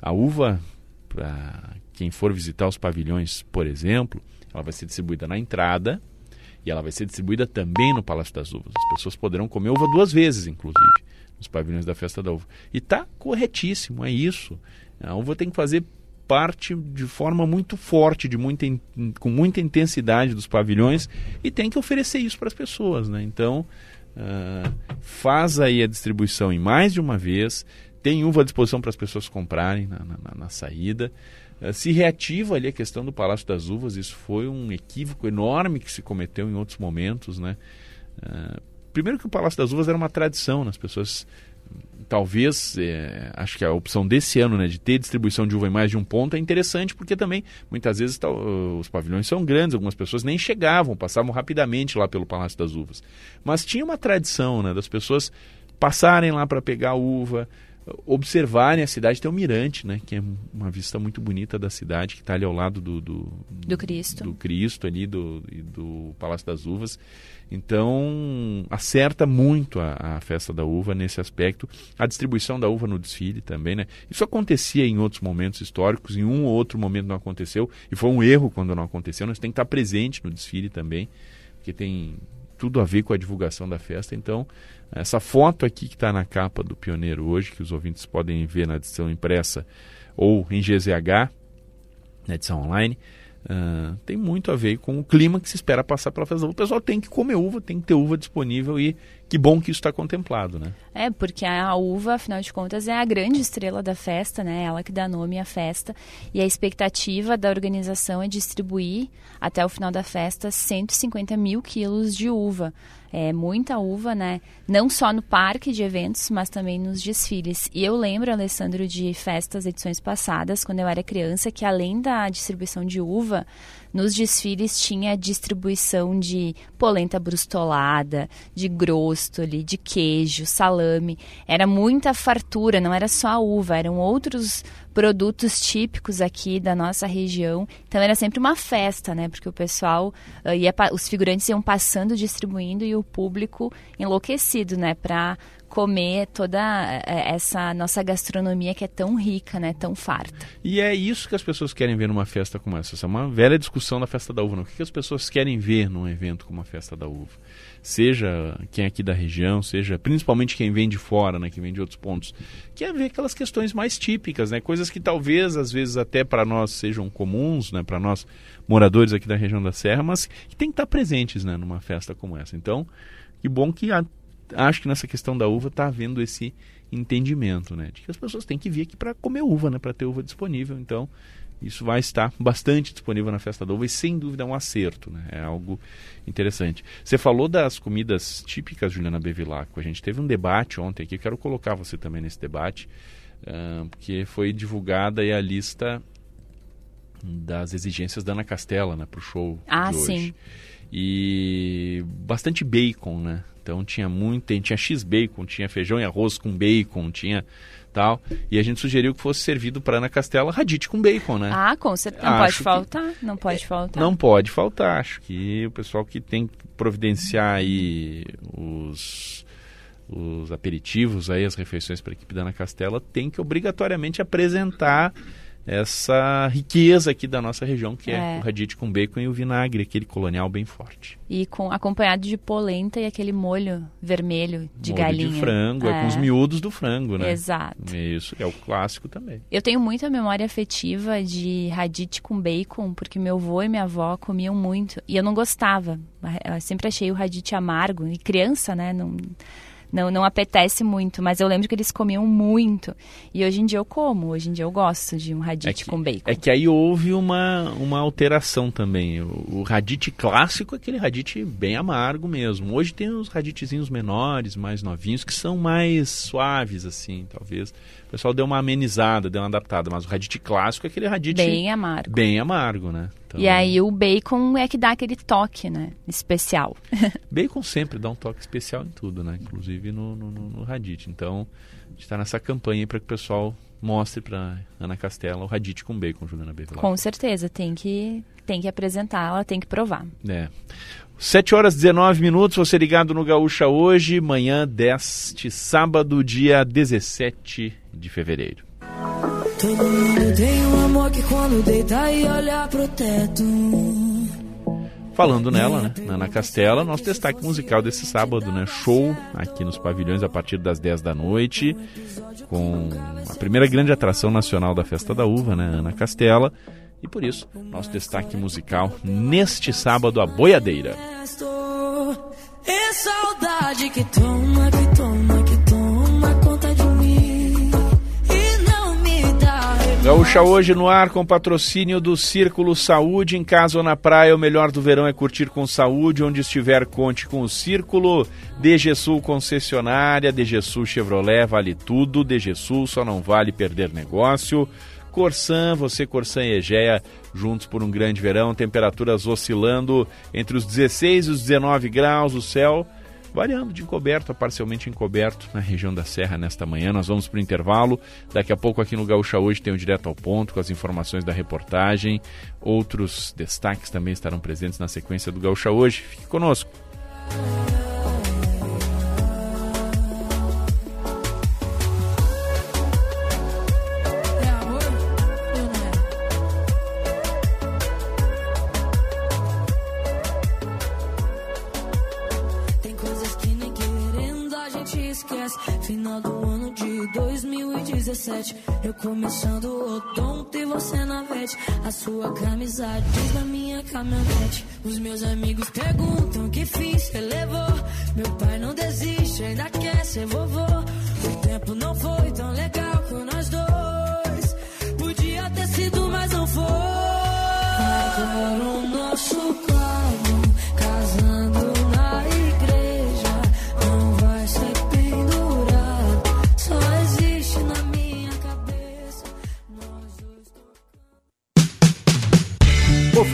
B: A uva, para quem for visitar os pavilhões, por exemplo, ela vai ser distribuída na entrada e ela vai ser distribuída também no Palácio das Uvas. As pessoas poderão comer uva duas vezes, inclusive, nos pavilhões da Festa da Uva. E está corretíssimo, é isso. A uva tem que fazer parte de forma muito forte, de muita, com muita intensidade dos pavilhões e tem que oferecer isso para as pessoas. Né? Então, uh, faz aí a distribuição em mais de uma vez, tem uva à disposição para as pessoas comprarem na, na, na saída. Uh, se reativa ali a questão do Palácio das Uvas, isso foi um equívoco enorme que se cometeu em outros momentos. Né? Uh, primeiro que o Palácio das Uvas era uma tradição, né? as pessoas talvez, é, acho que a opção desse ano, né, de ter distribuição de uva em mais de um ponto é interessante, porque também, muitas vezes, tá, os pavilhões são grandes, algumas pessoas nem chegavam, passavam rapidamente lá pelo Palácio das Uvas. Mas tinha uma tradição, né, das pessoas passarem lá para pegar uva, observarem a cidade. Tem o Mirante, né, que é uma vista muito bonita da cidade, que está ali ao lado do, do,
C: do Cristo,
B: do Cristo ali, do, do Palácio das Uvas. Então, acerta muito a, a, festa da uva nesse aspecto. A distribuição da uva no desfile também, né? Isso acontecia em outros momentos históricos, em um ou outro momento não aconteceu, e foi um erro quando não aconteceu. Nós tem que estar presente no desfile também, porque tem tudo a ver com a divulgação da festa. Então, essa foto aqui que está na capa do Pioneiro hoje, que os ouvintes podem ver na edição impressa ou em GZH, na edição online, Uh, tem muito a ver com o clima que se espera passar pela festa. O pessoal tem que comer uva, tem que ter uva disponível e que bom que isso está contemplado, né?
C: É, porque a uva, afinal de contas, é a grande estrela da festa, né? Ela que dá nome à festa. E a expectativa da organização é distribuir, até o final da festa, 150 mil quilos de uva é, muita uva, né? Não só no parque de eventos, mas também nos desfiles. E eu lembro, Alessandro, de festas, edições passadas, quando eu era criança, que além da distribuição de uva, nos desfiles tinha distribuição de polenta brustolada, de grostoli, de queijo, salame. Era muita fartura, não era só a uva, eram outros produtos típicos aqui da nossa região. Então era sempre uma festa, né? Porque o pessoal uh, ia, os figurantes iam passando, distribuindo e o público enlouquecido, né? Para comer toda é, essa nossa gastronomia que é tão rica, né, tão farta.
B: E é isso que as pessoas querem ver numa festa como essa. Essa é uma velha discussão da festa da uva. Não? O que as pessoas querem ver num evento como a festa da uva? Seja quem é aqui da região, seja principalmente quem vem de fora, né, quem vem de outros pontos, quer ver aquelas questões mais típicas, né, coisas que talvez às vezes até para nós sejam comuns, né, para nós moradores aqui da região da Serra, mas que tem que estar presentes, né, numa festa como essa. Então, que bom que acho que nessa questão da uva está havendo esse entendimento, né? De que as pessoas têm que vir aqui para comer uva, né? Para ter uva disponível. Então, isso vai estar bastante disponível na festa da uva e sem dúvida é um acerto, né? É algo interessante. Você falou das comidas típicas, Juliana Bevilacqua. A gente teve um debate ontem aqui, eu quero colocar você também nesse debate, uh, porque foi divulgada a lista das exigências da Ana Castela, né? Para o show
C: ah,
B: de hoje.
C: sim.
B: E bastante bacon, né? Então tinha muito, tinha X bacon, tinha feijão e arroz com bacon, tinha tal. E a gente sugeriu que fosse servido para Ana Castela radite com bacon, né?
C: Ah, com certeza. Não Acho pode faltar, não pode faltar.
B: Não pode faltar. Acho que o pessoal que tem que providenciar aí os os aperitivos aí, as refeições para a equipe da Ana Castela, tem que obrigatoriamente apresentar essa riqueza aqui da nossa região, que é,
C: É.
B: o radite com bacon e o vinagre, aquele colonial bem forte.
C: E com, acompanhado de polenta e aquele molho vermelho de
B: Molho
C: galinha.
B: de frango, é. com os miúdos do frango, né?
C: Exato.
B: Isso, é o clássico também.
C: Eu tenho muita memória afetiva de radite com bacon, porque meu avô e minha avó comiam muito. E eu não gostava. Eu sempre achei o radite amargo. E criança, né? Não, não, não apetece muito. Mas eu lembro que eles comiam muito. E hoje em dia eu como. Hoje em dia eu gosto de um radite com bacon.
B: É que aí houve uma, uma alteração também. O, o radite clássico é aquele radite bem amargo mesmo. Hoje tem os raditezinhos menores, mais novinhos, que são mais suaves, assim, talvez. O pessoal deu uma amenizada, deu uma adaptada. Mas o radite clássico é aquele radite...
C: Bem amargo.
B: Bem amargo, né? Então,
C: E aí o bacon é que dá aquele toque, né? Especial.
B: Bacon sempre dá um toque especial em tudo, né? Inclusive no, no, no, radite. Então, a gente está nessa campanha para que o pessoal mostre para Ana Castela o radite com bacon, Juliana Bevilacqua.
C: Com certeza, tem que, tem que apresentar, ela tem que provar.
B: É. 7 horas e 19 minutos, você ligado no Gaúcha hoje, manhã deste sábado, dia 17 de fevereiro.
E: Todo mundo tem um amor que quando deita e olha pro teto.
B: Falando nela, né? na Ana Castela, nosso destaque musical desse sábado, né? Show aqui nos pavilhões a partir das 10 da noite, com a primeira grande atração nacional da Festa da Uva, né? Ana Castela. E por isso, nosso destaque musical neste sábado, a Boiadeira.
E: É saudade que toma, que toma,
B: Gaúcha hoje no ar com patrocínio do Círculo Saúde. Em casa ou na praia, o melhor do verão é curtir com saúde. Onde estiver, conte com o Círculo. DG Sul concessionária, DG Sul Chevrolet, vale tudo. DG Sul só não vale perder negócio. Corsan, você Corsan e Egea, juntos por um grande verão, temperaturas oscilando entre os 16 e os 19 graus, o céu variando de encoberto a parcialmente encoberto na região da Serra nesta manhã. Nós vamos para o intervalo. Daqui a pouco aqui no Gaúcha Hoje tem o Direto ao Ponto com as informações da reportagem. Outros destaques também estarão presentes na sequência do Gaúcha Hoje. Fique conosco.
E: Esquece. Final do ano de 2017. Eu começando o odonto e você na vete. A sua camisa diz na minha caminhonete. Os meus amigos perguntam que fiz, você levou. Meu pai não desiste, ainda quer ser vovô. O tempo não foi tão legal com nós dois. Podia ter sido, mas não foi. Agora o nosso quadro,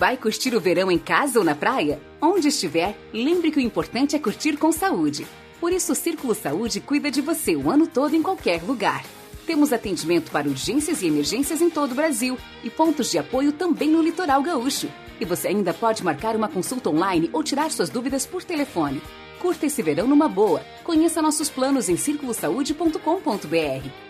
H: Vai curtir o verão em casa ou na praia? Onde estiver, lembre que o importante é curtir com saúde. Por isso, o Círculo Saúde cuida de você o ano todo em qualquer lugar. Temos atendimento para urgências e emergências em todo o Brasil e pontos de apoio também no litoral gaúcho. E você ainda pode marcar uma consulta online ou tirar suas dúvidas por telefone. Curta esse verão numa boa. Conheça nossos planos em circulosaude.com.br.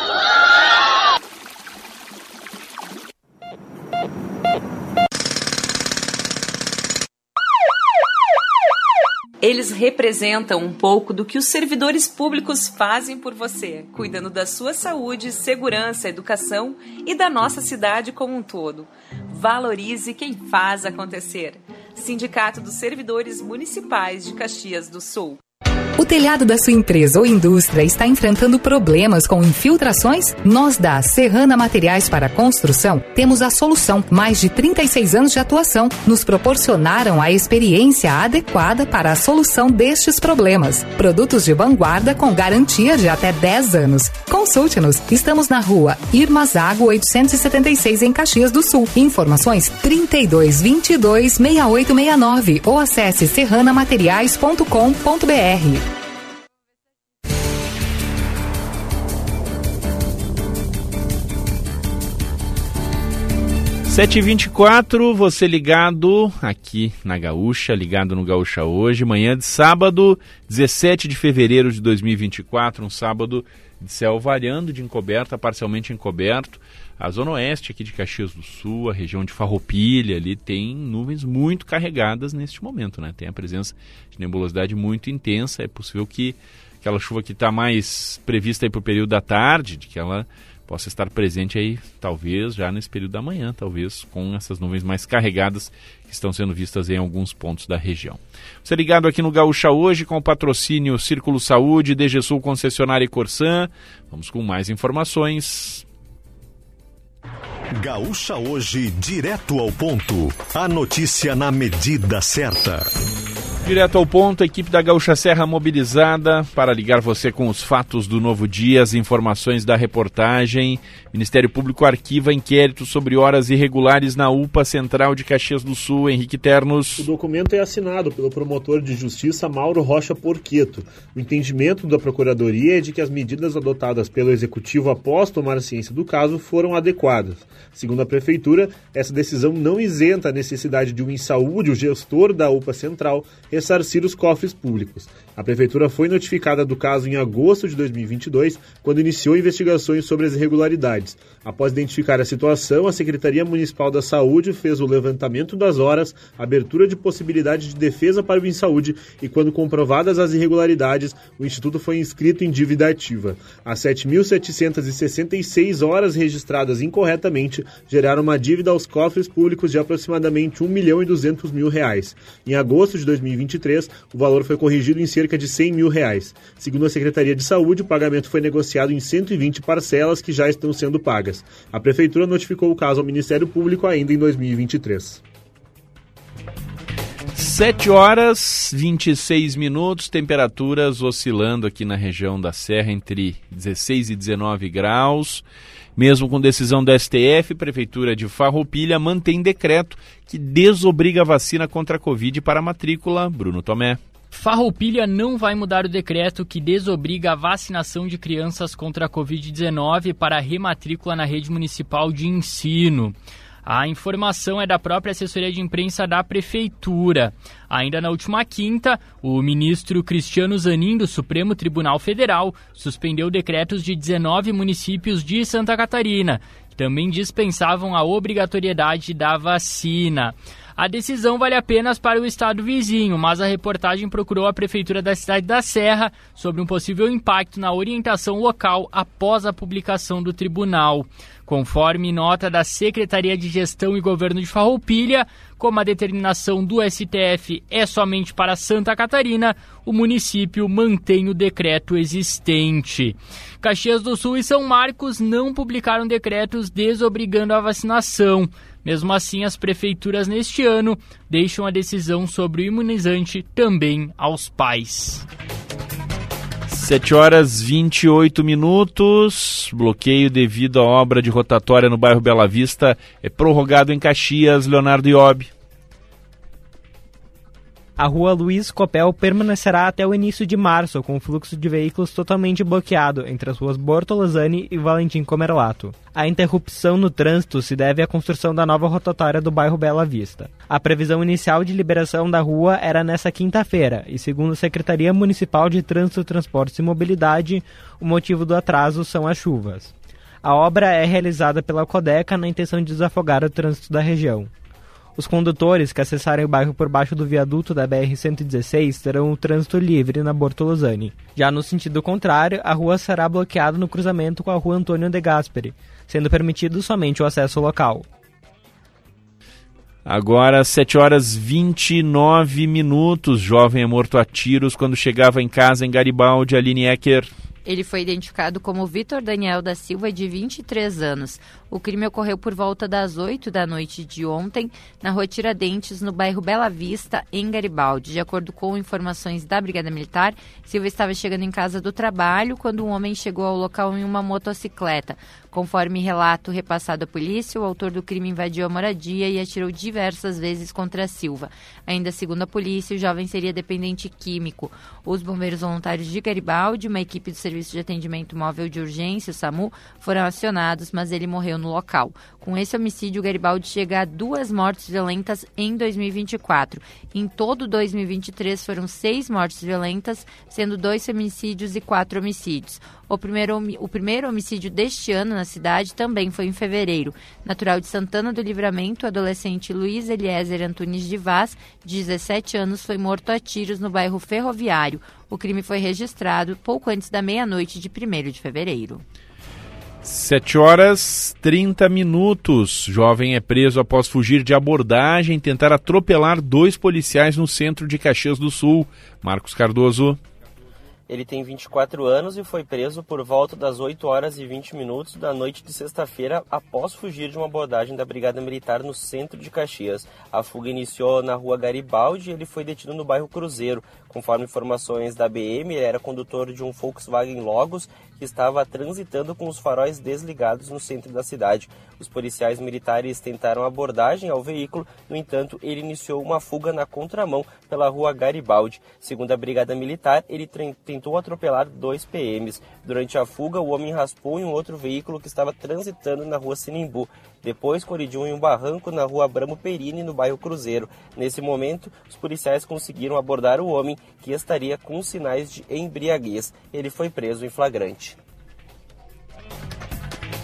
I: Eles representam um pouco do que os servidores públicos fazem por você, cuidando da sua saúde, segurança, educação e da nossa cidade como um todo. Valorize quem faz acontecer. Sindicato dos Servidores Municipais de Caxias do Sul.
H: O telhado da sua empresa ou indústria está enfrentando problemas com infiltrações? Nós da Serrana Materiais para Construção temos a solução. Mais de 36 anos de atuação nos proporcionaram a experiência adequada para a solução destes problemas. Produtos de vanguarda com garantia de até 10 anos. Consulte-nos. Estamos na rua Irmazago 876 em Caxias do Sul. Informações 32 22 6869 ou acesse serranamateriais.com.br.
B: 7h24, você ligado aqui na Gaúcha, ligado no Gaúcha hoje, manhã de sábado, 17 de fevereiro de 2024, um sábado de céu variando de encoberta, parcialmente encoberto. A zona oeste aqui de Caxias do Sul, a região de Farroupilha, ali tem nuvens muito carregadas neste momento, né? Tem a presença de nebulosidade muito intensa, é possível que aquela chuva que está mais prevista aí para o período da tarde, de que ela possa estar presente aí, talvez já nesse período da manhã, talvez com essas nuvens mais carregadas que estão sendo vistas em alguns pontos da região. Você ligado aqui no Gaúcha hoje com o patrocínio Círculo Saúde, DGSul Concessionária e Corsan. Vamos com mais informações.
A: Gaúcha hoje, direto ao ponto. A notícia na medida certa.
B: Direto ao ponto, a equipe da Gaúcha Serra mobilizada para ligar você com os fatos do novo dia, as informações da reportagem. Ministério Público arquiva inquérito sobre horas irregulares na UPA Central de Caxias do Sul. Henrique Ternos.
J: O documento é assinado pelo promotor de justiça Mauro Rocha Porqueto. O entendimento da Procuradoria é de que as medidas adotadas pelo Executivo após tomar ciência do caso foram adequadas. Segundo a Prefeitura, essa decisão não isenta a necessidade de um Insaúde, o gestor da UPA Central, ressarcir os cofres públicos. A Prefeitura foi notificada do caso em agosto de 2022, quando iniciou investigações sobre as irregularidades. Após identificar a situação, a Secretaria Municipal da Saúde fez o levantamento das horas, abertura de possibilidade de defesa para o Insaúde e, quando comprovadas as irregularidades, o Instituto foi inscrito em dívida ativa. As 7.766 horas registradas incorretamente geraram uma dívida aos cofres públicos de aproximadamente 1 milhão e 200 mil reais. Em agosto de 2023, o valor foi corrigido em cerca de 100 mil reais. Segundo a Secretaria de Saúde, o pagamento foi negociado em 120 parcelas que já estão sendo pagas. A Prefeitura notificou o caso ao Ministério Público ainda em 2023.
B: 7 horas 26 minutos, temperaturas oscilando aqui na região da Serra entre 16 e 19 graus. Mesmo com decisão do STF, Prefeitura de Farroupilha mantém decreto que desobriga a vacina contra a Covid para a matrícula. Bruno Tomé.
K: Farroupilha não vai mudar o decreto que desobriga a vacinação de crianças contra a Covid-19 para rematrícula na rede municipal de ensino. A informação é da própria assessoria de imprensa da Prefeitura. Ainda na última quinta, o ministro Cristiano Zanin, do Supremo Tribunal Federal, suspendeu decretos de 19 municípios de Santa Catarina, também dispensavam a obrigatoriedade da vacina. A decisão vale apenas para o estado vizinho, mas a reportagem procurou a prefeitura da cidade da Serra sobre um possível impacto na orientação local após a publicação do tribunal. Conforme nota da Secretaria de Gestão e Governo de Farroupilha, como a determinação do STF é somente para Santa Catarina, o município mantém o decreto existente. Caxias do Sul e São Marcos não publicaram decretos desobrigando a vacinação. Mesmo assim, as prefeituras neste ano deixam a decisão sobre o imunizante também aos pais.
B: 7 horas 28 minutos. Bloqueio devido à obra de rotatória no bairro Bela Vista é prorrogado em Caxias, Leonardo Iob.
L: A rua Luiz Copel permanecerá até o início de março, com o fluxo de veículos totalmente bloqueado entre as ruas Bortolazani e Valentim Comerlato. A interrupção no trânsito se deve à construção da nova rotatória do bairro Bela Vista. A previsão inicial de liberação da rua era nesta quinta-feira, e segundo a Secretaria Municipal de Trânsito, Transportes e Mobilidade, o motivo do atraso são as chuvas. A obra é realizada pela Codeca na intenção de desafogar o trânsito da região. Os condutores que acessarem o bairro por baixo do viaduto da BR-116 terão o trânsito livre na Bortolozani. Já no sentido contrário, a rua será bloqueada no cruzamento com a rua Antônio de Gasperi, sendo permitido somente o acesso local.
B: Agora, 7 horas 29 minutos. Jovem é morto a tiros quando chegava em casa em Garibaldi. Aline Ecker.
M: Ele foi identificado como Vitor Daniel da Silva, de 23 anos. O crime ocorreu por volta das 8 da noite de ontem, na rua Tiradentes, no bairro Bela Vista, em Garibaldi. De acordo com informações da Brigada Militar, Silva estava chegando em casa do trabalho quando um homem chegou ao local em uma motocicleta. Conforme relato repassado à polícia, o autor do crime invadiu a moradia e atirou diversas vezes contra Silva. Ainda segundo a polícia, o jovem seria dependente químico. Os bombeiros voluntários de Garibaldi, uma equipe do Serviço de Atendimento Móvel de Urgência, o SAMU, foram acionados, mas ele morreu no local. Com esse homicídio, Garibaldi chega a duas mortes violentas em 2024. Em todo 2023 foram seis mortes violentas, sendo dois femicídios e quatro homicídios. O primeiro, o primeiro homicídio deste ano na cidade também foi em fevereiro. Natural de Santana do Livramento, o adolescente Luiz Eliezer Antunes de Vaz, de 17 anos, foi morto a tiros no bairro Ferroviário. O crime foi registrado pouco antes da meia-noite de 1 de fevereiro.
B: 7 horas 30 minutos. Jovem é preso após fugir de abordagem e tentar atropelar dois policiais no centro de Caxias do Sul. Marcos Cardoso.
D: Ele tem 24 anos e foi preso por volta das 8 horas e 20 minutos da noite de sexta-feira após fugir de uma abordagem da Brigada Militar no centro de Caxias. A fuga iniciou na rua Garibaldi e ele foi detido no bairro Cruzeiro. Conforme informações da BM, ele era condutor de um Volkswagen Logos que estava transitando com os faróis desligados no centro da cidade. Os policiais militares tentaram abordagem ao veículo, no entanto, ele iniciou uma fuga na contramão pela rua Garibaldi. Segundo a Brigada Militar, ele tentou atropelar dois PMs. Durante a fuga, o homem raspou em um outro veículo que estava transitando na rua Sinimbu. Depois colidiu em um barranco na rua Abramo Perini, no bairro Cruzeiro. Nesse momento, os policiais conseguiram abordar o homem, que estaria com sinais de embriaguez. Ele foi preso em flagrante.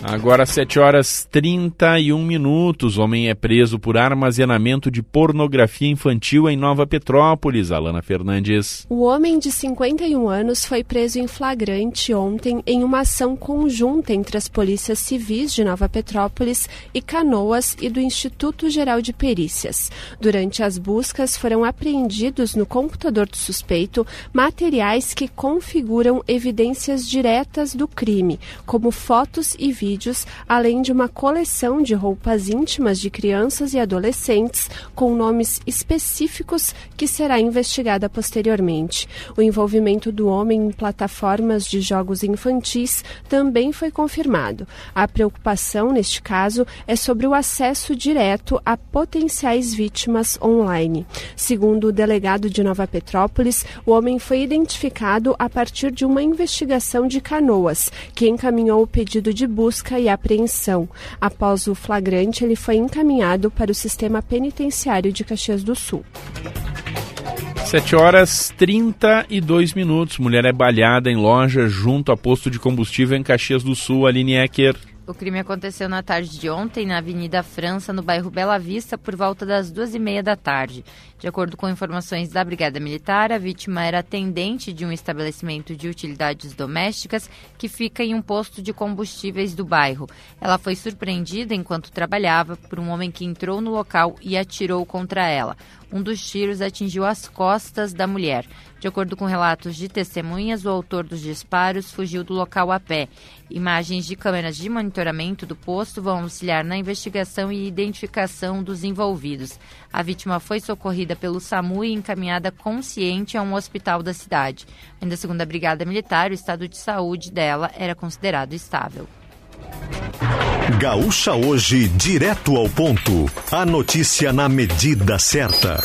B: Agora 7 horas 31 minutos. Homem é preso por armazenamento de pornografia infantil em Nova Petrópolis. Alana Fernandes.
N: O homem de 51 anos foi preso em flagrante ontem em uma ação conjunta entre as polícias civis de Nova Petrópolis e Canoas e do Instituto Geral de Perícias. Durante as buscas foram apreendidos no computador do suspeito materiais que configuram evidências diretas do crime, como fotos e vídeos vídeos, além de uma coleção de roupas íntimas de crianças e adolescentes com nomes específicos que será investigada posteriormente. O envolvimento do homem em plataformas de jogos infantis também foi confirmado. A preocupação, neste caso, é sobre o acesso direto a potenciais vítimas online. Segundo o delegado de Nova Petrópolis, o homem foi identificado a partir de uma investigação de canoas, que encaminhou o pedido de busca busca e apreensão. Após o flagrante, ele foi encaminhado para o sistema penitenciário de Caxias do Sul.
B: 7 horas 32 minutos. Mulher é balhada em loja junto a posto de combustível em Caxias do Sul. Aline Ecker.
M: O crime aconteceu na tarde de ontem na Avenida França, no bairro Bela Vista, por volta das duas e meia da tarde. De acordo com informações da Brigada Militar, a vítima era atendente de um estabelecimento de utilidades domésticas que fica em um posto de combustíveis do bairro. Ela foi surpreendida enquanto trabalhava por um homem que entrou no local e atirou contra ela. Um dos tiros atingiu as costas da mulher. De acordo com relatos de testemunhas, o autor dos disparos fugiu do local a pé. Imagens de câmeras de monitoramento do posto vão auxiliar na investigação e identificação dos envolvidos. A vítima foi socorrida pelo SAMU e encaminhada consciente a um hospital da cidade. Ainda segundo a Brigada Militar, o estado de saúde dela era considerado estável.
A: Gaúcha hoje, direto ao ponto. A notícia na medida certa.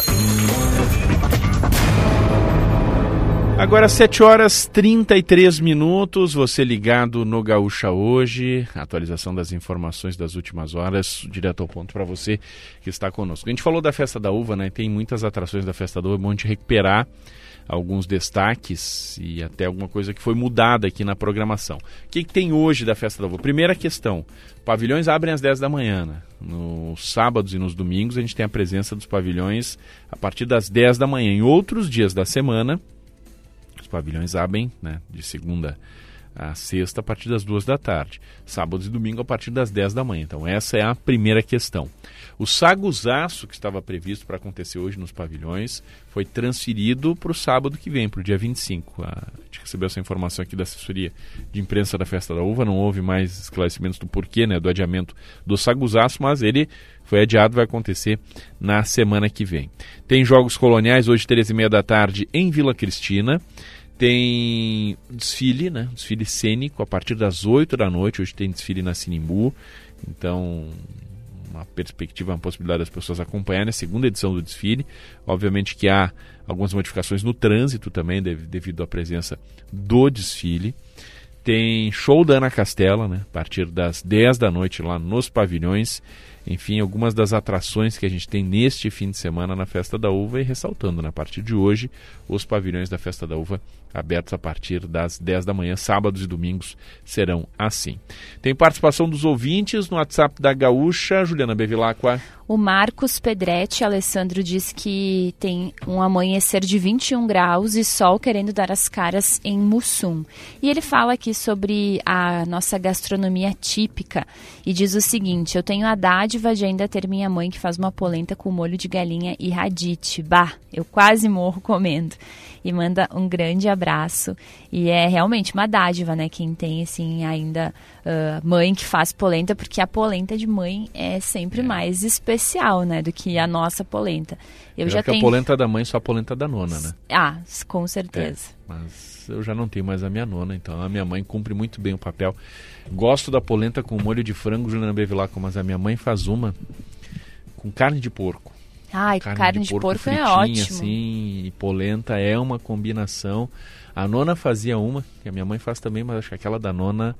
B: Agora 7 horas 33 minutos, você ligado no Gaúcha hoje, atualização das informações das últimas horas, direto ao ponto para você que está conosco. A gente falou da festa da uva, né? Tem muitas atrações da festa da uva, é bom gente recuperar alguns destaques e até alguma coisa que foi mudada aqui na programação. O que, que tem hoje da festa da uva? Primeira questão: pavilhões abrem às 10 da manhã. Né? Nos sábados e nos domingos a gente tem a presença dos pavilhões a partir das 10 da manhã. Em outros dias da semana, os pavilhões abrem né, de segunda a sexta a partir das duas da tarde, sábados e domingo a partir das 10 da manhã. Então essa é a primeira questão. O saguzaço que estava previsto para acontecer hoje nos pavilhões foi transferido para o sábado que vem, para o dia 25. A gente recebeu essa informação aqui da assessoria de imprensa da Festa da Uva, não houve mais esclarecimentos do porquê né, do adiamento do saguzaço, mas ele foi adiado, vai acontecer na semana que vem. Tem jogos coloniais hoje, três e meia da tarde, em Vila Cristina. Tem desfile, né? Desfile cênico a partir das 8 da noite. Hoje tem desfile na Sinimbu. Então, uma perspectiva, uma possibilidade das pessoas acompanharem a segunda edição do desfile. Obviamente que há algumas modificações no trânsito também, devido à presença do desfile. Tem show da Ana Castela, né? A partir das 10 da noite lá nos pavilhões enfim, algumas das atrações que a gente tem neste fim de semana na Festa da Uva e ressaltando, né, a partir de hoje, os pavilhões da Festa da Uva abertos a partir das 10 da manhã, sábados e domingos serão assim. Tem participação dos ouvintes no WhatsApp da Gaúcha, Juliana Bevilacqua.
C: O Marcos Pedretti, Alessandro, diz que tem um amanhecer de 21 graus e sol querendo dar as caras em Mussum. E ele fala aqui sobre a nossa gastronomia típica e diz o seguinte: Eu tenho a dádiva de ainda ter minha mãe que faz uma polenta com molho de galinha e radite. Bah, eu quase morro comendo e manda um grande abraço. E é realmente uma dádiva, né? Quem tem, assim, ainda uh, mãe que faz polenta, porque a polenta de mãe é sempre é. mais especial, né? Do que a nossa polenta.
B: Eu, já tenho... a polenta da mãe só a polenta da nona, né?
C: Ah, com certeza.
B: É, mas eu já não tenho mais a minha nona, então a minha mãe cumpre muito bem o papel. Gosto da polenta com molho de frango, Juliana Bevilacqua, mas a minha mãe faz uma com carne de porco.
C: Ai, carne, carne de, de, porco, porco é ótimo.
B: assim, e polenta é uma combinação. A nona fazia uma, que a minha mãe faz também, mas acho que aquela da nona,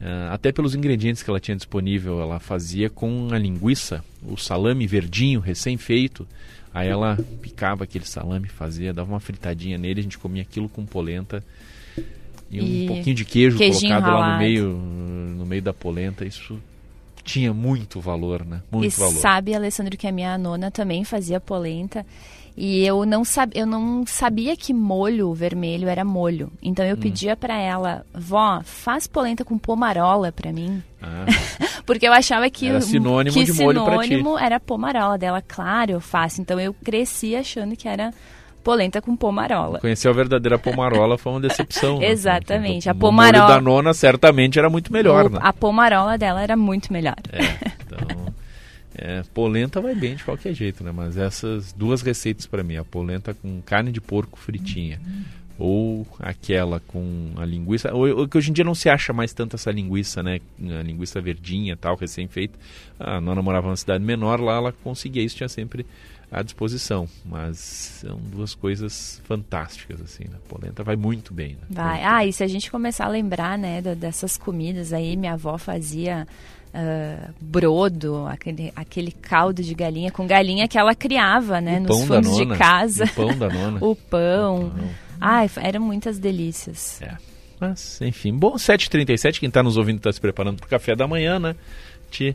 B: uh, até pelos ingredientes que ela tinha disponível, ela fazia com a linguiça, o salame verdinho, recém-feito. Aí ela picava aquele salame, fazia, dava uma fritadinha nele, a gente comia aquilo com polenta e, e um pouquinho de queijo colocado ralado. lá no meio, no meio da polenta. Isso tinha muito valor, né? Muito
C: e
B: valor.
C: sabe, Alessandro, que a minha nona também fazia polenta. E eu não, sab... eu não sabia que molho vermelho era molho. Então eu hum. pedia para ela, vó, faz polenta com pomarola para mim. Ah. Porque eu achava que,
B: era sinônimo
C: que
B: de molho
C: sinônimo era pomarola dela. Claro, eu faço. Então eu cresci achando que era polenta com pomarola.
B: Conhecer a verdadeira pomarola foi uma decepção.
C: né? Exatamente. A pomarola.
B: Da nona certamente era muito melhor, o, né?
C: A pomarola dela era muito melhor.
B: É, então. É, polenta vai bem de qualquer jeito, né? Mas essas duas receitas para mim, a polenta com carne de porco fritinha. Ou aquela com a linguiça, ou, que hoje em dia não se acha mais tanto essa linguiça, né? A linguiça verdinha, tal, recém-feita. A nona morava numa cidade menor, lá ela conseguia isso, tinha sempre à disposição. Mas são duas coisas fantásticas, assim. Né? A polenta vai muito bem. Né?
C: Vai.
B: Muito
C: ah,
B: bem.
C: e se a gente começar a lembrar, né, dessas comidas aí, minha avó fazia... Uh, brodo, aquele, aquele caldo de galinha com galinha que ela criava, né,
B: o
C: nos fundos de casa.
B: O pão da nona.
C: o pão. O pão. Ai, eram muitas delícias.
B: É. Mas, enfim. Bom, 7h37, quem está nos ouvindo está se preparando para o café da manhã, né? Te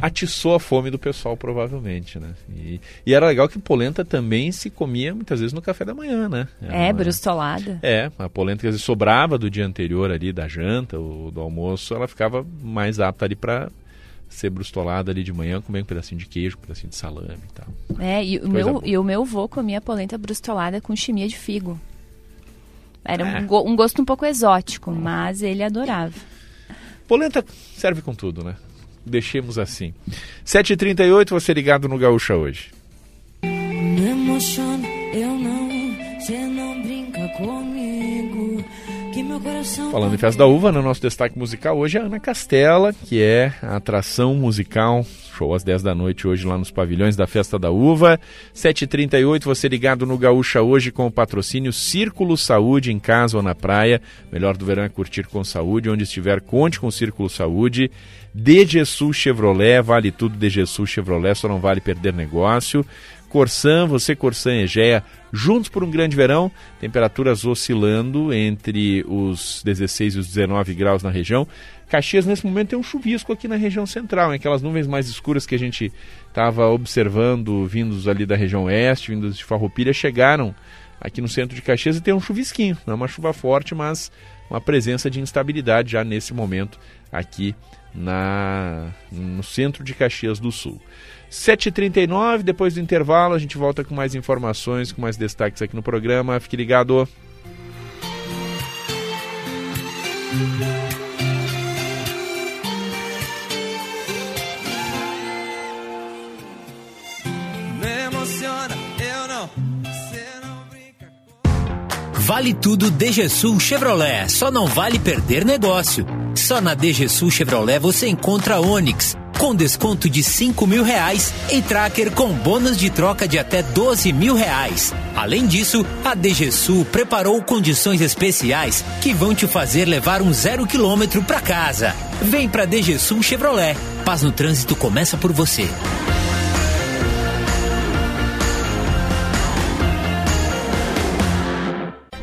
B: atiçou a fome do pessoal, provavelmente, né? E, e, era legal que polenta também se comia muitas vezes no café da manhã, né?
C: Era é, uma, brustolada.
B: É, a polenta que às vezes sobrava do dia anterior ali, da janta ou do almoço, ela ficava mais apta ali para ser brustolada ali de manhã, comer um pedacinho de queijo, um pedacinho de salame e tal.
C: É, e o, meu, e o meu vô comia polenta brustolada com chimia de figo. Era é. um, go, um gosto um pouco exótico, mas ele adorava.
B: Polenta serve com tudo, né? Deixemos assim. 7h38, você ligado no Gaúcha hoje.
E: Me emociona, eu não, não brinca comigo.
B: Falando em Festa da Uva, no nosso destaque musical hoje é a Ana Castela, que é a atração musical, show às 10 da noite hoje lá nos pavilhões da Festa da Uva. 7h38, você ligado no Gaúcha hoje com o patrocínio Círculo Saúde em casa ou na praia. Melhor do verão é curtir com saúde, onde estiver, conte com o Círculo Saúde. DGSul Chevrolet, vale tudo DGSul Chevrolet, só não vale perder negócio. Corsan, você Corsan Egea, juntos por um grande verão, temperaturas oscilando entre os 16 e os 19 graus na região. Caxias nesse momento tem um chuvisco aqui na região central, em aquelas nuvens mais escuras que a gente estava observando vindos ali da região oeste, vindos de Farroupilha, chegaram aqui no centro de Caxias e tem um chuvisquinho. Não é uma chuva forte, mas uma presença de instabilidade já nesse momento aqui na, no centro de Caxias do Sul. 7h39, depois do intervalo, a gente volta com mais informações, com mais destaques aqui no programa. Fique ligado.
F: Me emociona, eu não. Vale tudo DGSul Chevrolet, só não vale perder negócio. Só na DGSul Chevrolet você encontra Onix com desconto de 5 mil reais e tracker com bônus de troca de até 12 mil reais. Além disso, a DGSul preparou condições especiais que vão te fazer levar um zero quilômetro para casa. Vem pra DGSul Chevrolet. Paz no trânsito começa por você.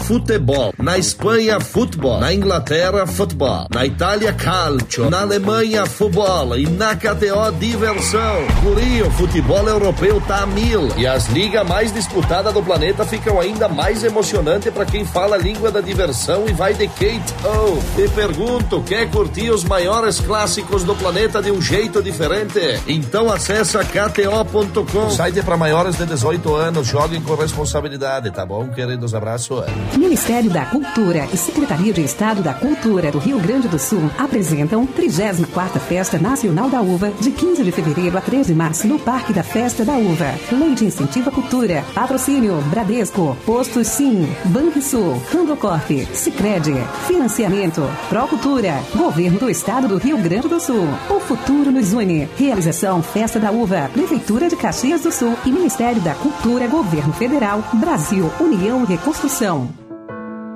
O: Futebol. Na Espanha, futebol. Na Inglaterra, futebol. Na Itália, calcio. Na Alemanha, futebol. E na KTO, diversão. Curinho, futebol europeu tá a mil. E as ligas mais disputadas do planeta ficam ainda mais emocionantes para quem fala a língua da diversão e vai de Kate O. Te pergunto, quer curtir os maiores clássicos do planeta de um jeito diferente? Então acessa kto.com. Site para maiores de 18 anos. Joguem com responsabilidade, tá bom, queridos? Abraço.
P: Ministério da Cultura e Secretaria de Estado da Cultura do Rio Grande do Sul apresentam 34ª Festa Nacional da Uva, de 15 de fevereiro a 3 de março, no Parque da Festa da Uva. Lei de Incentivo à Cultura. Patrocínio Bradesco, Posto Sim, Banrisul, Randocorp, Sicredi, Financiamento, Procultura, Governo do Estado do Rio Grande do Sul. O futuro nos une. Realização Festa da Uva, Prefeitura de Caxias do Sul e Ministério da Cultura, Governo Federal, Brasil, União e Reconstrução.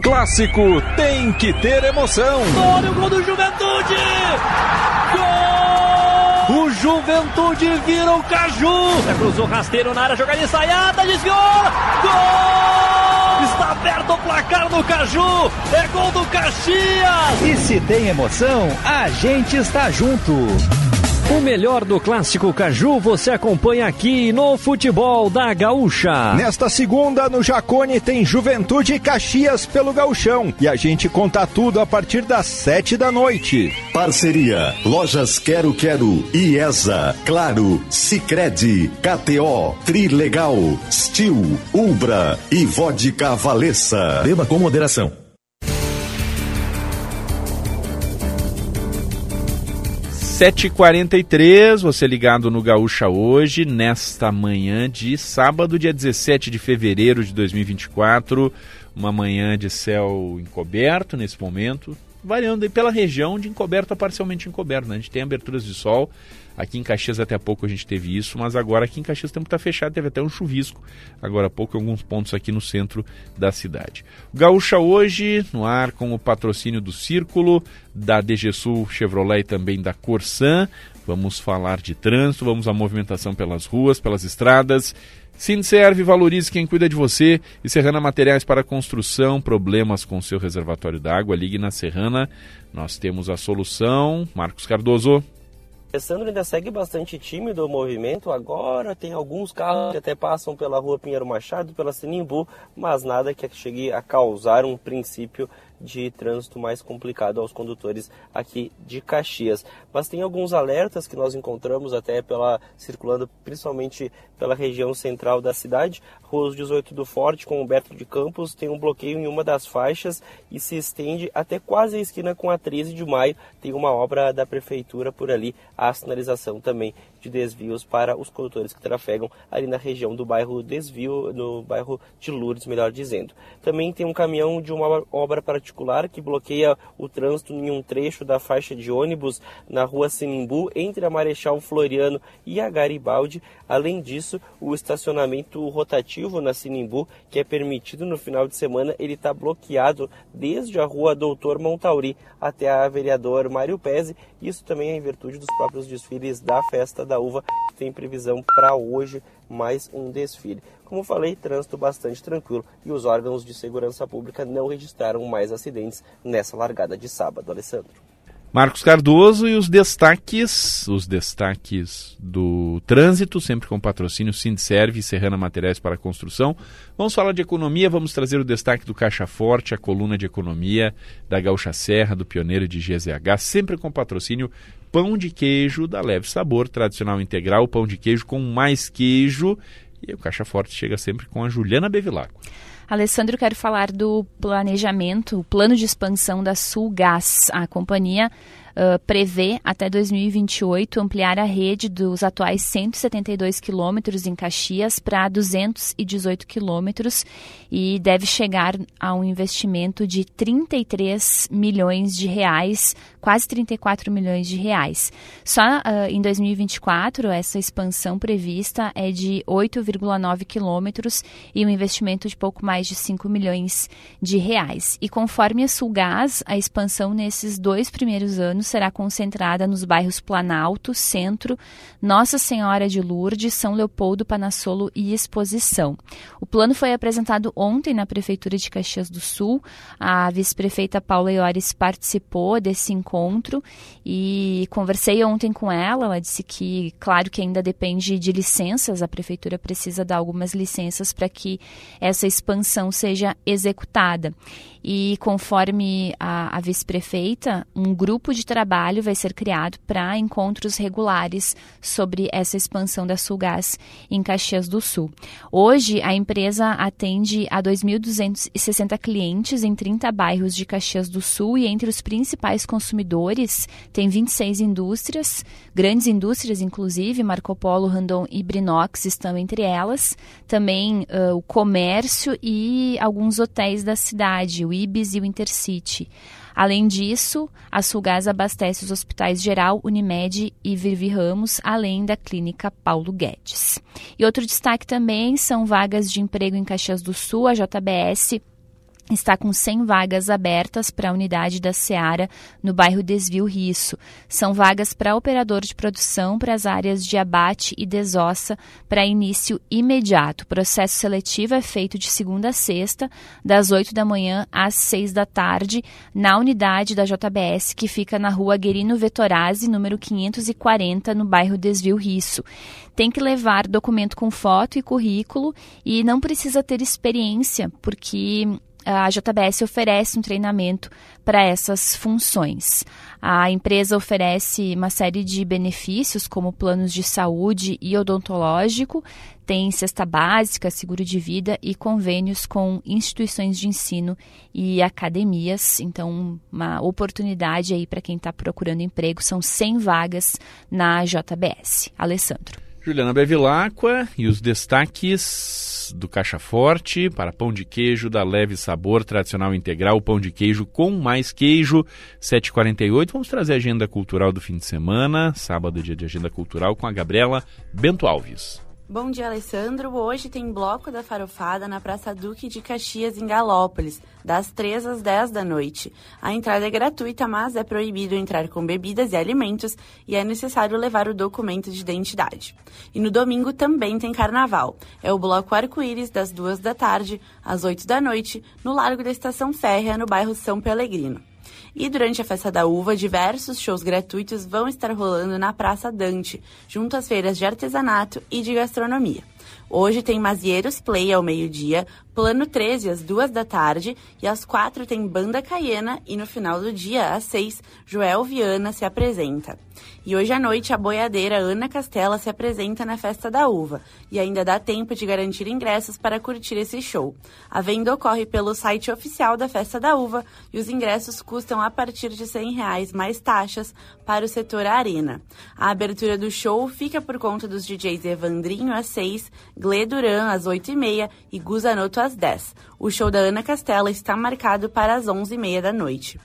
Q: Clássico tem que ter emoção.
R: Olha o gol do Juventude! Gol! O Juventude vira o Caju! É, cruzou rasteiro na área, jogada ensaiada, desviou! Gol! Está aberto o placar no Caju! É gol do Caxias!
Q: E se tem emoção, a gente está junto. O melhor do clássico Caju você acompanha aqui no Futebol da Gaúcha.
S: Nesta segunda, no Jacone, tem Juventude e Caxias pelo Gauchão. E a gente conta tudo a partir das sete da noite.
A: Parceria: Lojas Quero Quero, IESA, Claro, Sicredi, KTO, Trilegal, Stil, Umbra e Vodka Valessa.
T: Beba com moderação.
B: 7h43, você ligado no Gaúcha hoje, nesta manhã de sábado, dia 17 de fevereiro de 2024. Uma manhã de céu encoberto nesse momento, variando pela região de encoberto a parcialmente encoberto. Né? A gente tem aberturas de sol. Aqui em Caxias até há pouco a gente teve isso, mas agora aqui em Caxias o tempo está fechado, teve até um chuvisco agora há pouco em alguns pontos aqui no centro da cidade. Gaúcha hoje no ar com o patrocínio do Círculo, da DG Sul Chevrolet e também da Corsan. Vamos falar de trânsito, vamos à movimentação pelas ruas, pelas estradas. Sinserve, valorize quem cuida de você. E Serrana Materiais para Construção, problemas com seu reservatório d'água, ligue na Serrana. Nós temos a solução. Marcos Cardoso.
D: Alessandro ainda segue bastante tímido o movimento. Agora tem alguns carros que até passam pela rua Pinheiro Machado, pela Sinimbu, mas nada que chegue a causar um princípio de trânsito mais complicado aos condutores aqui de Caxias. Mas tem alguns alertas que nós encontramos até pela circulando principalmente pela região central da cidade. Rua 18 do Forte com Humberto de Campos tem um bloqueio em uma das faixas e se estende até quase a esquina com a 13 de maio. Tem uma obra da prefeitura por ali, a sinalização também de desvios para os condutores que trafegam ali na região do bairro Desvio, no bairro de Lourdes, melhor dizendo. Também tem um caminhão de uma obra particular que bloqueia o trânsito em um trecho da faixa de ônibus na rua Sinimbu, entre a Marechal Floriano e a Garibaldi. Além disso, o estacionamento rotativo na Sinimbu, que é permitido no final de semana, ele está bloqueado desde a rua Doutor Montauri até a vereador Mário Pese. Isso também é em virtude dos próprios desfiles da festa da uva, que tem previsão para hoje mais um desfile. Como falei, trânsito bastante tranquilo e os órgãos de segurança pública não registraram mais acidentes nessa largada de sábado, Alessandro.
B: Marcos Cardoso e os destaques, os destaques do trânsito, sempre com patrocínio Sindserve e Serrana Materiais para Construção. Vamos falar de economia, vamos trazer o destaque do Caixa Forte, a coluna de economia da Gaúcha Serra, do Pioneiro de GZH, sempre com patrocínio Pão de Queijo da Leve Sabor, tradicional integral, pão de queijo com mais queijo. E o Caixa Forte chega sempre com a Juliana Bevilacqua.
C: Alessandro, quero falar do planejamento, o plano de expansão da Sulgás. A companhia prevê até 2028 ampliar a rede dos atuais 172 quilômetros em Caxias para 218 quilômetros e deve chegar a um investimento de 33 milhões de reais, quase 34 milhões de reais. Só uh, em 2024 essa expansão prevista é de 8,9 quilômetros e um investimento de pouco mais de 5 milhões de reais. E conforme a Sulgás, a expansão nesses dois primeiros anos será concentrada nos bairros Planalto, Centro, Nossa Senhora de Lourdes, São Leopoldo, Panassolo e Exposição. O plano foi apresentado ontem na Prefeitura de Caxias do Sul. A vice-prefeita Paula Iores participou desse encontro e conversei ontem com ela. Ela disse que, claro que ainda depende de licenças, a Prefeitura precisa dar algumas licenças para que essa expansão seja executada. E conforme a, a vice-prefeita, um grupo de trabalho vai ser criado para encontros regulares sobre essa expansão da Sulgás em Caxias do Sul. Hoje, a empresa atende a 2.260 clientes em 30 bairros de Caxias do Sul e entre os principais consumidores tem 26 indústrias, grandes indústrias, inclusive Marco Polo, Randon e Brinox estão entre elas. Também uh, o comércio e alguns hotéis da cidade, o Ibis e o Intercity. Além disso, a Sulgás abastece os hospitais Geral, Unimed e Vivi Ramos, além da clínica Paulo Guedes. E outro destaque também são vagas de emprego em Caxias do Sul, a JBS está com 100 vagas abertas para a unidade da Seara no bairro Desvio Risso. São vagas para operador de produção para as áreas de abate e desossa para início imediato. O processo seletivo é feito de segunda a sexta, das 8 da manhã às 6 da tarde, na unidade da JBS que fica na rua Guerino Vetorazzi, número 540, no bairro Desvio Risso. Tem que levar documento com foto e currículo e não precisa ter experiência, porque a JBS oferece um treinamento para essas funções. A empresa oferece uma série de benefícios, como planos de saúde e odontológico, tem cesta básica, seguro de vida e convênios com instituições de ensino e academias. Então, uma oportunidade aí para quem está procurando emprego. São 100 vagas na JBS. Alessandro.
B: Juliana Bevilacqua e os destaques do Caixa Forte para pão de queijo da Leve Sabor Tradicional Integral, pão de queijo com mais queijo, 7h48. Vamos trazer a agenda cultural do fim de semana, sábado, dia de agenda cultural, com a Gabriela Bento Alves.
U: Bom dia, Alessandro. Hoje tem bloco da farofada na Praça Duque de Caxias, em Galópolis, das 3 às 10 da noite. A entrada é gratuita, mas é proibido entrar com bebidas e alimentos e é necessário levar o documento de identidade. E no domingo também tem carnaval. É o bloco Arco-Íris, das 2 da tarde às 8 da noite, no Largo da Estação Férrea, no bairro São Pelegrino. E durante a Festa da Uva, diversos shows gratuitos vão estar rolando na Praça Dante, junto às feiras de artesanato e de gastronomia. Hoje tem Mazieiros Play ao meio-dia, Plano 13 às duas da tarde e às quatro tem Banda Caiena e no final do dia, às seis, Joel Viana se apresenta. E hoje à noite a boiadeira Ana Castela se apresenta na Festa da Uva e ainda dá tempo de garantir ingressos para curtir esse show. A venda ocorre pelo site oficial da Festa da Uva e os ingressos custam a partir de R$ reais mais taxas para o setor Arena. A abertura do show fica por conta dos DJs Evandrinho às seis, Gle Duran às oito e meia e Guzanoto às 10. O show da Ana Castela está marcado para as 11h30 da noite.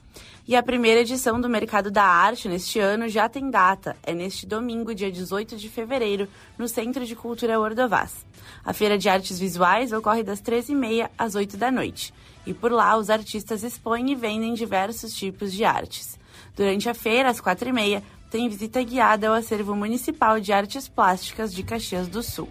U: E a primeira edição do Mercado da Arte neste ano já tem data. É neste domingo, dia 18 de fevereiro, no Centro de Cultura Ordovás. A Feira de Artes Visuais ocorre das 13h30 às 8 da noite. E por lá, os artistas expõem e vendem diversos tipos de artes. Durante a feira, às 4h30, tem visita guiada ao acervo municipal de artes plásticas de Caxias do Sul.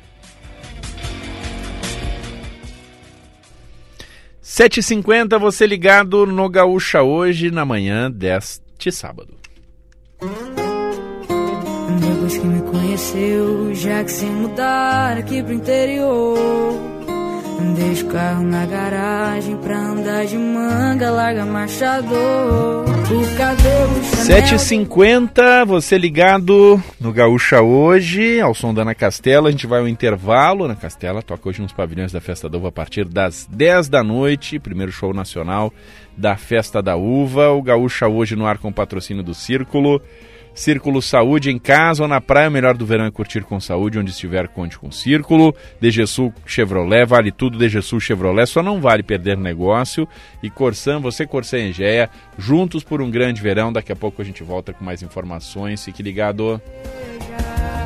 B: 7h50, você ligado no Gaúcha hoje, na manhã deste sábado.
E: Depois que me conheceu, já que se mudar aqui pro interior. Deixa o carro na garagem pra andar de manga, larga. O cabelo
B: 7h50, você ligado no Gaúcha hoje, ao som da Ana Castela. A gente vai ao intervalo. Na Castela toca hoje nos pavilhões da Festa da Uva a partir das 10 da noite. Primeiro show nacional da Festa da Uva. O Gaúcha hoje no ar com patrocínio do Círculo. Círculo Saúde em casa ou na praia, o melhor do verão é curtir com saúde, onde estiver, conte com Círculo. DGSul Chevrolet, vale tudo DGSul Chevrolet, só não vale perder negócio. E Corsan, você Corsan e Egea, juntos por um grande verão. Daqui a pouco a gente volta com mais informações. Fique ligado.
E: A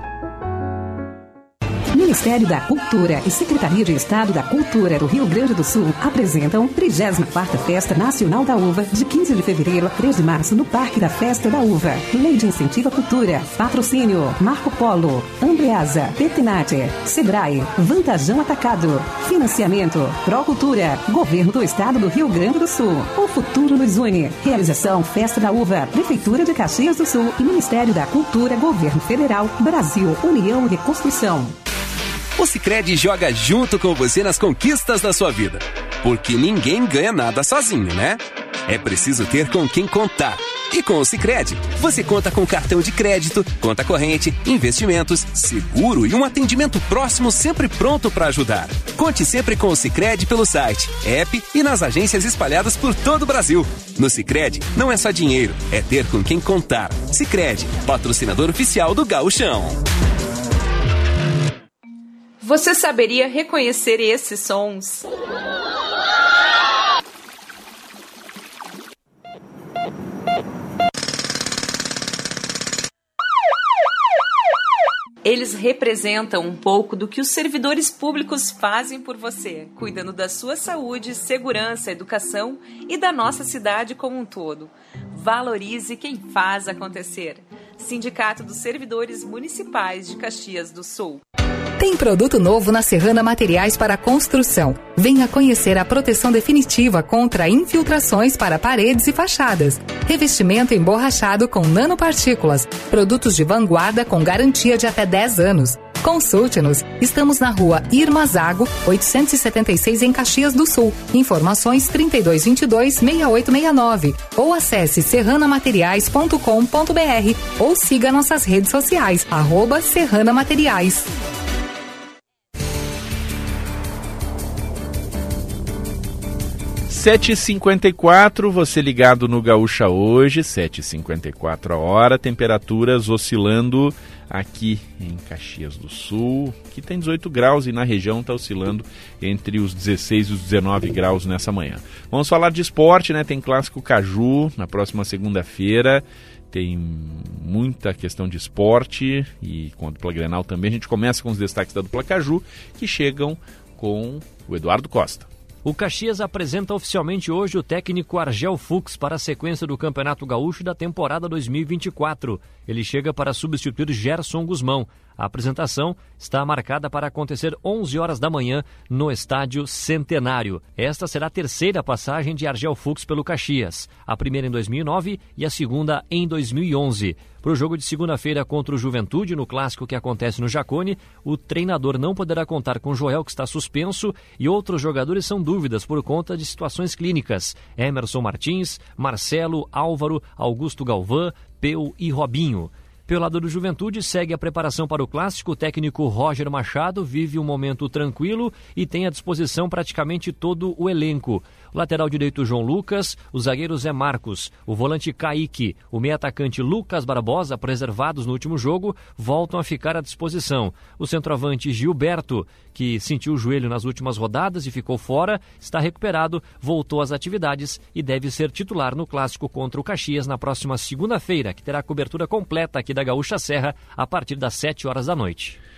P: Ministério da Cultura e Secretaria de Estado da Cultura do Rio Grande do Sul apresentam 34ª Festa Nacional da Uva, de 15 de fevereiro a 3 de março, no Parque da Festa da Uva. Lei de Incentivo à Cultura. Patrocínio Marco Polo, Ambreasa, Petinate, Sebrae, Vantajão Atacado. Financiamento Procultura, Governo do Estado do Rio Grande do Sul. O futuro nos une. Realização Festa da Uva, Prefeitura de Caxias do Sul e Ministério da Cultura, Governo Federal, Brasil, União e Reconstrução.
V: O Sicredi joga junto com você nas conquistas da sua vida. Porque ninguém ganha nada sozinho, né? É preciso ter com quem contar. E com o Sicredi, você conta com cartão de crédito, conta corrente, investimentos, seguro e um atendimento próximo sempre pronto para ajudar. Conte sempre com o Sicredi pelo site, app e nas agências espalhadas por todo o Brasil. No Sicredi, não é só dinheiro, é ter com quem contar. Sicredi, patrocinador oficial do Gauchão.
I: Você saberia reconhecer esses sons? Eles representam um pouco do que os servidores públicos fazem por você, cuidando da sua saúde, segurança, educação e da nossa cidade como um todo. Valorize quem faz acontecer. Sindicato dos Servidores Municipais de Caxias do Sul.
H: Tem produto novo na Serrana Materiais para Construção. Venha conhecer a proteção definitiva contra infiltrações para paredes e fachadas. Revestimento emborrachado com nanopartículas. Produtos de vanguarda com garantia de até 10 anos. Consulte-nos. Estamos na rua Irma Zago, 876 em Caxias do Sul. Informações 3222-6869. Ou acesse serranamateriais.com.br ou siga nossas redes sociais, arroba Serrana Materiais.
B: 7h54, você ligado no Gaúcha hoje, 7h54 a hora, temperaturas oscilando aqui em Caxias do Sul, que tem 18 graus e na região está oscilando entre os 16 e os 19 graus nessa manhã. Vamos falar de esporte, né? Tem clássico Caju na próxima segunda-feira. Tem muita questão de esporte e com a dupla Grenal também. A gente começa com os destaques da dupla Caju, que chegam com o Eduardo Costa.
Q: O Caxias apresenta oficialmente hoje o técnico Argel Fux para a sequência do Campeonato Gaúcho da temporada 2024. Ele chega para substituir Gerson Guzmão. A apresentação está marcada para acontecer 11 horas da manhã no Estádio Centenário. Esta será a terceira passagem de Argel Fux pelo Caxias, a primeira em 2009 e a segunda em 2011. Para o jogo de segunda-feira contra o Juventude, no clássico que acontece no Jacone, o treinador não poderá contar com Joel, que está suspenso, e outros jogadores são dúvidas por conta de situações clínicas. Emerson Martins, Marcelo, Álvaro, Augusto Galvão, Peu e Robinho. Pelo lado do Juventude, segue a preparação para o clássico. O técnico Roger Machado vive um momento tranquilo e tem à disposição praticamente todo o elenco. O lateral direito João Lucas, o zagueiro Zé Marcos, o volante Kaique, o meio atacante Lucas Barbosa, preservados no último jogo, voltam a ficar à disposição. O centroavante Gilberto, que sentiu o joelho nas últimas rodadas e ficou fora, está recuperado, voltou às atividades e deve ser titular no clássico contra o Caxias na próxima segunda-feira, que terá cobertura completa aqui da Gaúcha Serra a partir das 7 horas da noite.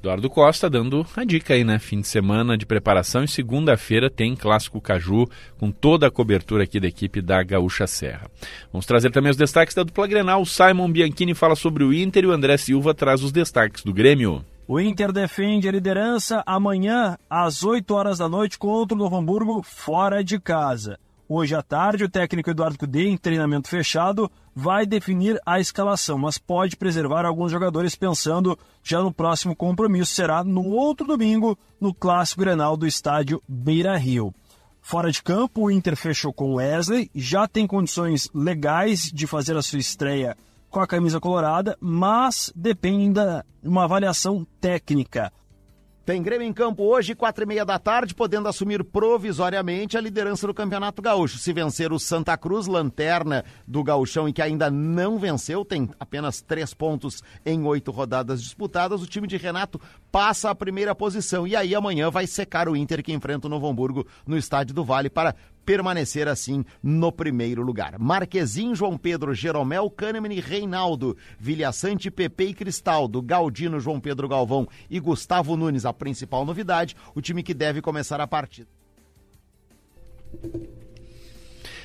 B: Eduardo Costa dando a dica aí, né? Fim de semana de preparação e segunda-feira tem Clássico Caju com toda a cobertura aqui da equipe da Gaúcha Serra. Vamos trazer também os destaques da dupla Grenal. O Simon Bianchini fala sobre o Inter e o André Silva traz os destaques do Grêmio.
W: O Inter defende a liderança amanhã às 8 horas da noite contra o Novo Hamburgo fora de casa. Hoje à tarde, o técnico Eduardo Cudê, em treinamento fechado, vai definir a escalação, mas pode preservar alguns jogadores pensando já no próximo compromisso. Será no outro domingo, no Clássico Grenal do estádio Beira Rio. Fora de campo, o Inter fechou com Wesley, já tem condições legais de fazer a sua estreia com a camisa colorada, mas depende de uma avaliação técnica.
X: Tem Grêmio em campo hoje, quatro e meia da tarde, podendo assumir provisoriamente a liderança do Campeonato Gaúcho. Se vencer o Santa Cruz, lanterna do Gaúchão e que ainda não venceu, tem apenas três pontos em oito rodadas disputadas, o time de Renato passa a primeira posição. E aí amanhã vai secar o Inter que enfrenta o Novo Hamburgo no Estádio do Vale para permanecer assim no primeiro lugar. Marquezinho, João Pedro, Jeromel, Kahneman e Reinaldo, Vilhaçante, Pepe e Cristaldo, Galdino, João Pedro Galvão e Gustavo Nunes, a principal novidade, o time que deve começar a partida.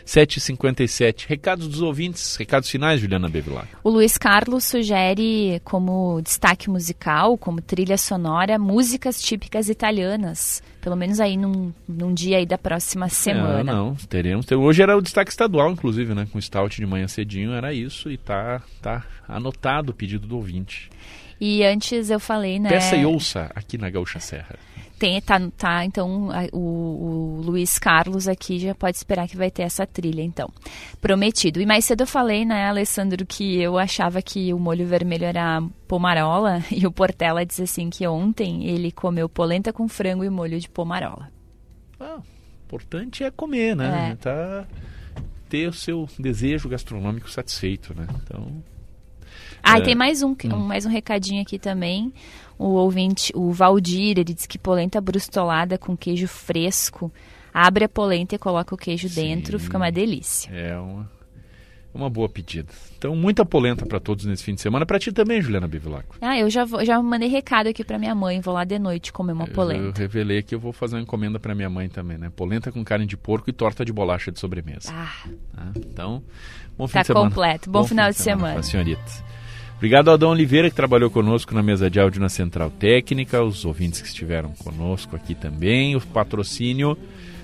B: 7h57. Recados dos ouvintes, recados finais, Juliana Bevilacqua.
C: O Luiz Carlos sugere como destaque musical, como trilha sonora, músicas típicas italianas. Pelo menos aí num, num dia aí da próxima semana.
B: É, não, teremos. Hoje era o destaque estadual, inclusive, né? Com o Stout de manhã cedinho, era isso. E tá, tá anotado o pedido do ouvinte.
C: E antes eu falei, né?
B: Peça e ouça aqui na Gaúcha Serra.
C: Tem, tá, tá, então o, o, Luiz Carlos aqui já pode esperar que vai ter essa trilha, então. Prometido. E mais cedo eu falei, né, Alessandro, que eu achava que o molho vermelho era pomarola, e o Portela diz assim que ontem ele comeu polenta com frango e molho de pomarola.
B: Ah, importante é comer, né? É. Tá, ter o seu desejo gastronômico satisfeito, né? Então.
C: Ah, é... e tem mais um, hum. mais um recadinho aqui também o ouvinte, o Valdir, ele diz que polenta brustolada com queijo fresco. Abre a polenta e coloca o queijo Sim, dentro, fica uma delícia.
B: É uma, uma boa pedida. Então, muita polenta para todos nesse fim de semana. Para ti também, Juliana Bivilaco.
C: Ah, eu já, vou, já mandei recado aqui para minha mãe. Vou lá de noite comer uma polenta.
B: Eu, revelei que eu vou fazer uma encomenda para minha mãe também, né? Polenta com carne de porco e torta de bolacha de sobremesa.
C: Ah.
B: ah então, bom fim
C: tá
B: de semana.
C: completo. Bom, bom final de, de semana. semana.
B: senhorita. Obrigado ao Adão Oliveira, que trabalhou conosco na mesa de áudio na Central Técnica, os ouvintes que estiveram conosco aqui também. O patrocínio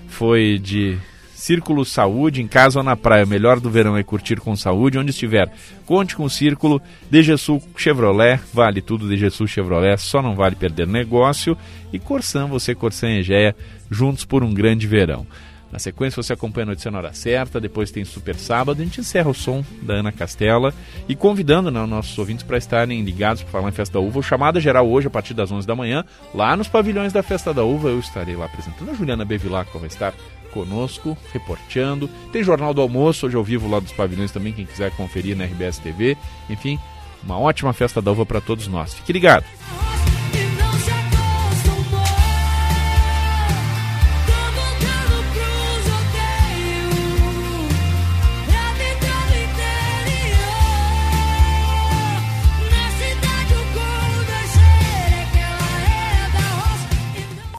B: foi de Círculo Saúde, em casa ou na praia. O melhor do verão é curtir com saúde, onde estiver. Conte com o Círculo, DGSul Chevrolet, vale tudo DGSul Chevrolet, só não vale perder negócio. E Corsan, você Corsan e Egea, juntos por um grande verão. Na sequência você acompanha a notícia na hora certa, depois tem Super Sábado, a gente encerra o som da Ana Castela e convidando né, os nossos ouvintes para estarem ligados para falar em Festa da Uva. O chamada geral hoje a partir das 11 da manhã, lá nos pavilhões da Festa da Uva, eu estarei lá apresentando. A Juliana Bevilacqua vai estar conosco, reporteando. Tem Jornal do Almoço, hoje ao vivo lá dos pavilhões também, quem quiser conferir na RBS TV. Enfim, uma ótima Festa da Uva para todos nós. Fique ligado!